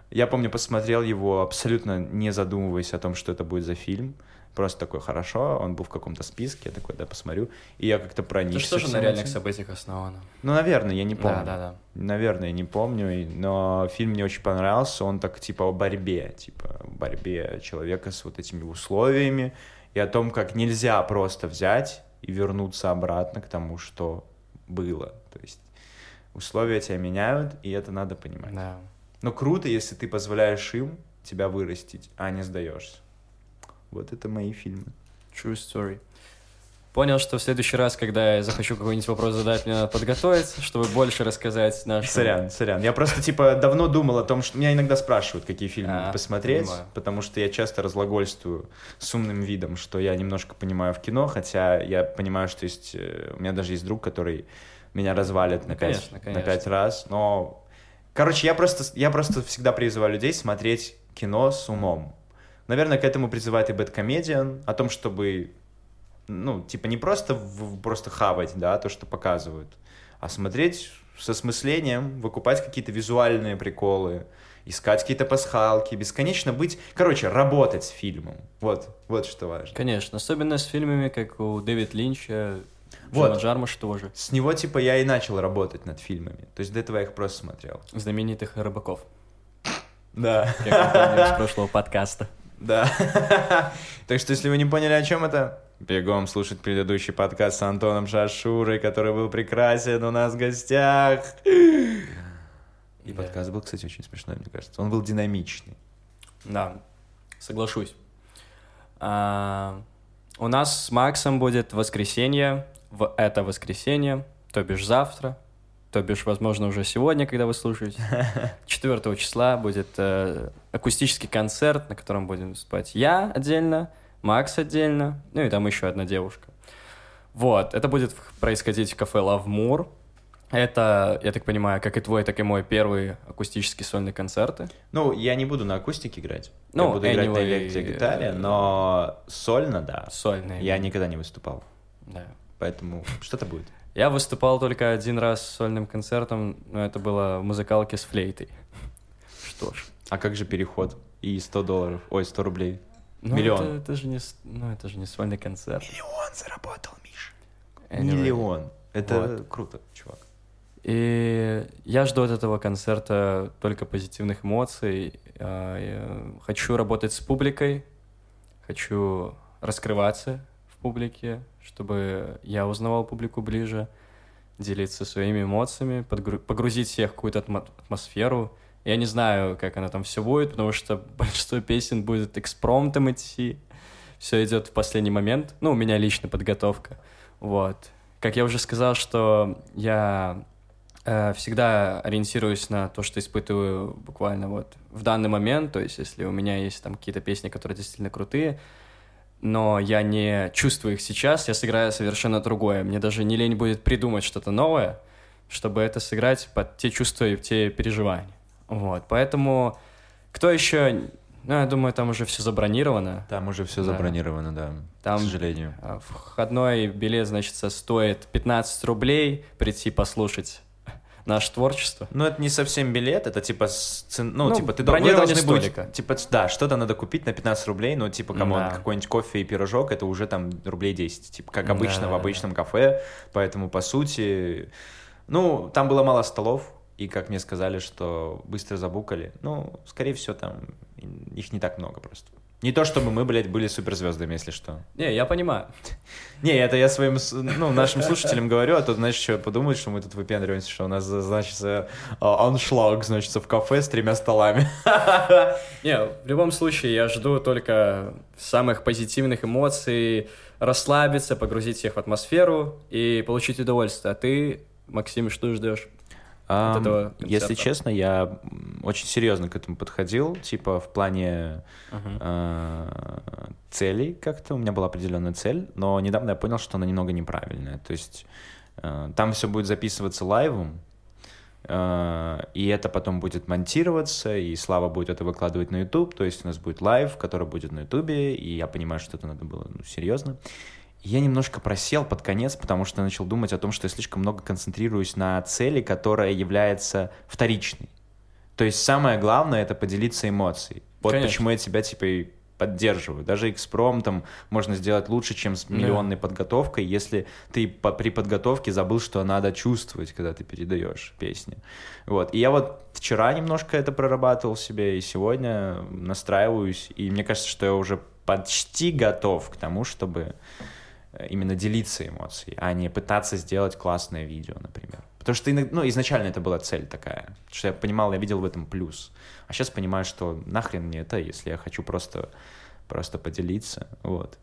S1: Я помню, посмотрел его абсолютно не задумываясь о том, что это будет за фильм. Просто такой, хорошо, он был в каком-то списке, я такой, да, посмотрю. И я как-то
S2: Это
S1: проникся.
S2: же на реальных
S1: этим.
S2: событиях основано.
S1: Ну, наверное, я не помню.
S2: Да, да, да.
S1: Наверное, не помню, но фильм мне очень понравился. Он так типа о борьбе, типа о борьбе человека с вот этими условиями и о том, как нельзя просто взять и вернуться обратно к тому, что было. То есть условия тебя меняют, и это надо понимать.
S2: Да.
S1: Но круто, если ты позволяешь им тебя вырастить, а не сдаешься. Вот это мои фильмы.
S2: True story. Понял, что в следующий раз, когда я захочу какой-нибудь вопрос задать, мне надо подготовиться, чтобы больше рассказать нашим...
S1: Сорян, сорян. Я просто, типа, давно думал о том, что... Меня иногда спрашивают, какие фильмы
S2: А,
S1: посмотреть,
S2: понимаю.
S1: потому что я часто разглагольствую с умным видом, что я немножко понимаю в кино, хотя я понимаю, что есть... э, У меня даже есть друг, который меня развалит на,
S2: Ну,
S1: пять,
S2: конечно,
S1: на
S2: конечно.
S1: пять раз, но... Короче, я просто, я просто всегда призываю людей смотреть кино с умом. Наверное, к этому призывает и Бэткомедиан, о том, чтобы ну, типа не просто, в- просто хавать, да, то, что показывают, а смотреть с осмыслением, выкупать какие-то визуальные приколы, искать какие-то пасхалки, бесконечно быть, короче, работать с фильмом. Вот, вот что важно.
S2: Конечно, особенно с фильмами, как у Дэвид Линча,
S1: Вот.
S2: Джима Джармуш тоже,
S1: С него, типа, я и начал работать над фильмами. То есть до этого я их просто смотрел.
S2: знаменитых рыбаков,
S1: Да.
S2: как из прошлого подкаста.
S1: Да. Так что, если вы не поняли, о чем это, бегом слушать предыдущий подкаст с Антоном Шашурой, который был прекрасен у нас в гостях. И
S2: Да.
S1: подкаст был, кстати, очень смешной, мне кажется. Он был динамичный.
S2: Да, соглашусь. А, у нас с Максом будет воскресенье, в это воскресенье, то бишь завтра, то бишь, возможно, уже сегодня, когда вы слушаете. 4 числа будет э, акустический концерт, на котором будем спать я отдельно, Макс отдельно, ну и там еще одна девушка. Вот, это будет происходить в кафе Лавмур. Это, я так понимаю, как и твой, так и мой первый акустический сольный концерты.
S1: Ну, я не буду на акустике играть.
S2: Ну,
S1: я буду играть на
S2: anyway,
S1: электрогитаре, но сольно, да.
S2: Сольный.
S1: Я никогда не выступал.
S2: Да.
S1: Поэтому что-то будет.
S2: Я выступал только один раз с сольным концертом, но это было в музыкалке с флейтой. Что ж.
S1: А как же переход? И 100 долларов, ой, 100 рублей.
S2: Ну,
S1: Миллион.
S2: Это, это же не, ну, это же не сольный концерт.
S1: Миллион заработал, Миша.
S2: Anyway.
S1: Миллион. Это
S2: Вот.
S1: круто, чувак.
S2: И я жду от этого концерта только позитивных эмоций. А, я Хочу работать с публикой, хочу раскрываться публике, чтобы я узнавал публику ближе, делиться своими эмоциями, подгру- погрузить всех в какую-то атмо- атмосферу. Я не знаю, как оно там все будет, потому что большинство песен будет экспромтом идти. Все идет в последний момент. Ну, у меня лично подготовка. Вот. Как я уже сказал, что я э, всегда ориентируюсь на то, что испытываю буквально вот в данный момент. То есть, если у меня есть там какие-то песни, которые действительно крутые, но я не чувствую их сейчас, я сыграю совершенно другое. Мне даже не лень будет придумать что-то новое, чтобы это сыграть под те чувства и те переживания. Вот, поэтому кто еще... Ну, я думаю, там уже все забронировано.
S1: Там уже все
S2: Да.
S1: забронировано, да,
S2: Там
S1: к сожалению.
S2: Входной билет, значит, стоит 15 рублей прийти послушать наше творчество.
S1: Ну, это не совсем билет, это типа, ну,
S2: Ну,
S1: типа, ты дол- вы
S2: бронирование
S1: должны быть,
S2: столика.
S1: типа, да, что-то надо купить на 15 рублей, но, типа, come on,
S2: Да.
S1: какой-нибудь кофе и пирожок, это уже там рублей 10, типа, как обычно
S2: да,
S1: в
S2: да.
S1: обычном кафе, поэтому, по сути, ну, там было мало столов, и, как мне сказали, что быстро забукали, ну, скорее всего, там их не так много просто. Не то, чтобы мы, блядь, были суперзвездами, если что.
S2: Не, я понимаю.
S1: Не, это я своим, ну, нашим слушателям говорю, а то, знаешь, что подумают, что мы тут выпендриваемся, что у нас, значит, аншлаг, значит, в кафе с тремя столами.
S2: Не, в любом случае, я жду только самых позитивных эмоций, расслабиться, погрузить всех в атмосферу и получить удовольствие. А ты, Максим, что ждешь?
S1: Ам,
S2: этого
S1: Если честно, я очень серьезно к этому подходил, типа в плане э, целей как-то. У меня была определенная цель, но недавно я понял, что она немного неправильная. То есть э, там все будет записываться live ом, э, и это потом будет монтироваться, и Слава будет это выкладывать на YouTube. То есть у нас будет live, который будет на YouTube, и я понимаю, что это надо было ну, серьезно. И Я немножко просел под конец, потому что начал думать о том, что я слишком много концентрируюсь на цели, которая является вторичной. То есть самое главное — это поделиться эмоцией. Вот
S2: Конечно.
S1: почему я тебя, типа, и поддерживаю. Даже экспромтом можно сделать лучше, чем с
S2: Да.
S1: миллионной подготовкой, если ты по- при подготовке забыл, что надо чувствовать, когда ты передаешь песни. Вот. И я вот вчера немножко это прорабатывал себе, и сегодня настраиваюсь, и мне кажется, что я уже почти готов к тому, чтобы именно делиться эмоцией, а не пытаться сделать классное видео, например. Потому что ну, изначально это была цель такая, что я понимал, я видел в этом плюс. А сейчас понимаю, что нахрен мне это, если я хочу просто, просто поделиться. Вот.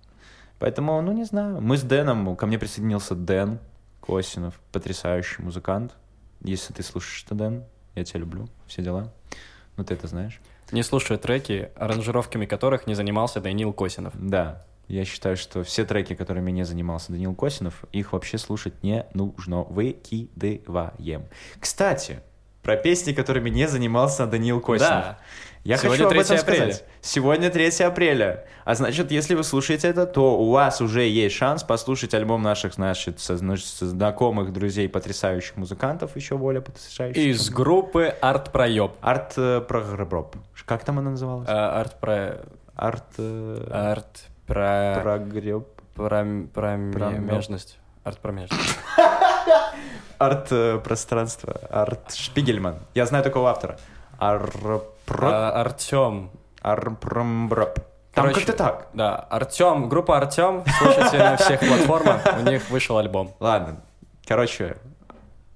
S1: Поэтому, ну, не знаю. Мы с Дэном, ко мне присоединился Дэн Косинов, потрясающий музыкант. Если ты слушаешь это, Дэн, я тебя люблю, все дела. Ну, ты это знаешь.
S2: Не слушаю треки, аранжировками которых не занимался Даниил Косинов.
S1: Да, я считаю, что все треки, которыми не занимался Даниил Косинов, их вообще слушать не нужно. Выкидываем. Кстати, про песни, которыми не занимался Даниил Косинов.
S2: Да.
S1: Я
S2: Сегодня
S1: хочу об
S2: 3
S1: этом
S2: апреля.
S1: сказать. Сегодня 3 апреля. А значит, если вы слушаете это, то у вас уже есть шанс послушать альбом наших, значит, со- значит, знакомых, друзей, потрясающих музыкантов, еще более потрясающих.
S2: Из группы Арт Проеб.
S1: Арт э, прогреб. Как там она называлась?
S2: А, Арт про...
S1: Арт э,
S2: Арт про...
S1: прогреб.
S2: Про... Про... Межность. Арт промежность.
S1: Арт э, пространство. Арт Шпигельман. Я знаю такого автора. Арпро...
S2: А, Артем.
S1: Арпромброп. Там
S2: Короче,
S1: как-то так.
S2: Да, Артем, группа Артем, слушайте на всех платформах, у них вышел альбом.
S1: Ладно. Короче,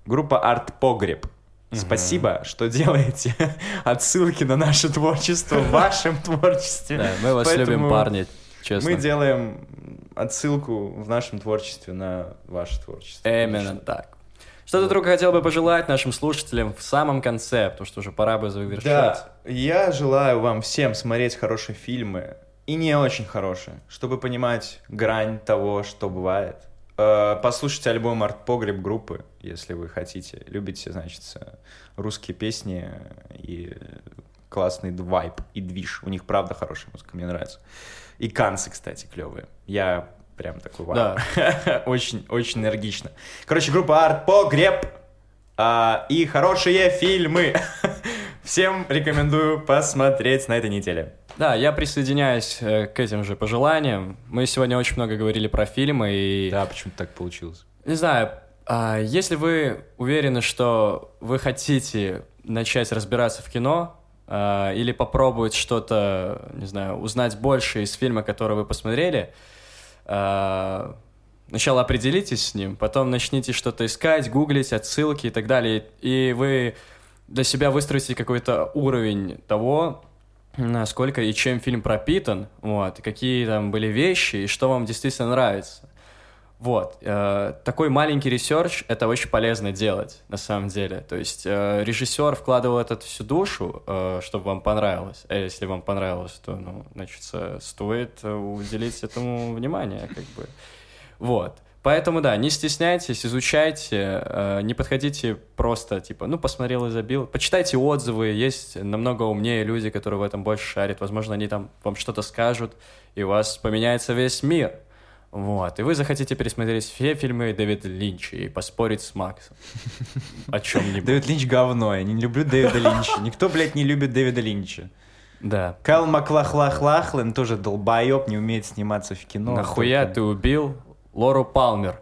S1: группа Арт Погреб. Спасибо, что делаете отсылки на наше творчество в вашем творчестве.
S2: Да, мы вас любим, парни, честно.
S1: Мы делаем отсылку в нашем творчестве на ваше творчество.
S2: Именно так. Что ты, друг, хотел бы пожелать нашим слушателям в самом конце, потому что уже пора бы завершать.
S1: Да, я желаю вам всем смотреть хорошие фильмы и не очень хорошие, чтобы понимать грань того, что бывает. Э, Послушайте альбом Арт Погреб группы, если вы хотите. Любите, значит, русские песни и классный вайб и движ. У них правда хорошая музыка, мне нравится. И канцы, кстати, клевые. Я прям такой вау.
S2: Да.
S1: Очень, очень энергично. Короче, группа Арт Погреб а, и хорошие фильмы. Всем рекомендую посмотреть на этой неделе.
S2: Да, я присоединяюсь э, к этим же пожеланиям. Мы сегодня очень много говорили про фильмы, и
S1: Да, почему так получилось?
S2: Не знаю, а, если вы уверены, что вы хотите начать разбираться в кино а, или попробовать что-то, не знаю, узнать больше из фильма, который вы посмотрели, а, сначала определитесь с ним, потом начните что-то искать, гуглить, отсылки и так далее, и вы для себя выстроите какой-то уровень того, насколько и чем фильм пропитан, вот, и какие там были вещи, и что вам действительно нравится. Вот. э, такой маленький research — это очень полезно делать, на самом деле. То есть э, режиссер вкладывал это всю душу, э, чтобы вам понравилось. А если вам понравилось, то, ну, значит, стоит уделить этому внимание, как бы. Вот. Поэтому, да, не стесняйтесь, изучайте, не подходите просто, типа, ну, посмотрел и забил. Почитайте отзывы, есть намного умнее люди, которые в этом больше шарят. Возможно, они там вам что-то скажут, и у вас поменяется весь мир. Вот, и вы захотите пересмотреть все фильмы Дэвида Линча и поспорить с Максом о чем-нибудь.
S1: Дэвид Линч говно, я не люблю Дэвида Линча. Никто, блядь, не любит Дэвида Линча.
S2: Да.
S1: Кайл Маклахлахлахлен тоже долбоеб, не умеет сниматься в кино.
S2: Нахуя
S1: Только
S2: ты убил Лору Палмер?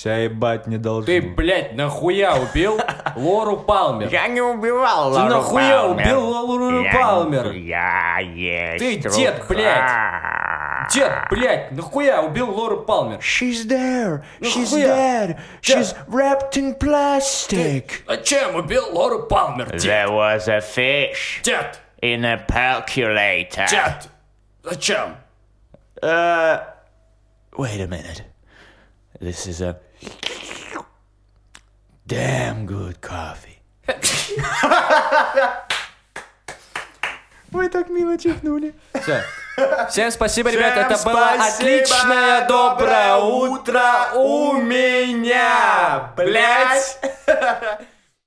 S1: Тебя ебать не должны.
S2: Ты, блядь, нахуя убил Лору Палмер?
S5: Я не убивал
S2: Ты
S5: Лору
S2: нахуя
S5: Палмер.
S2: убил Лору
S5: Я-
S2: Палмер?
S5: Я есть
S2: Ты дед, блядь. Дед, блядь, нахуя убил Лору Палмер?
S1: She's there, she's
S2: Нахуя?
S1: dead, she's wrapped in plastic.
S2: Зачем убил Лору Палмер? Дед,
S5: There was a fish
S2: дед,
S5: in a calculator.
S2: дед. Зачем?
S1: Uh, wait a minute. This is a damn good coffee. Вы так мило чихнули.
S2: Всё. Всем спасибо, ребят.
S1: Всем
S2: Это было
S1: спасибо.
S2: отличное доброе утро у меня, блядь.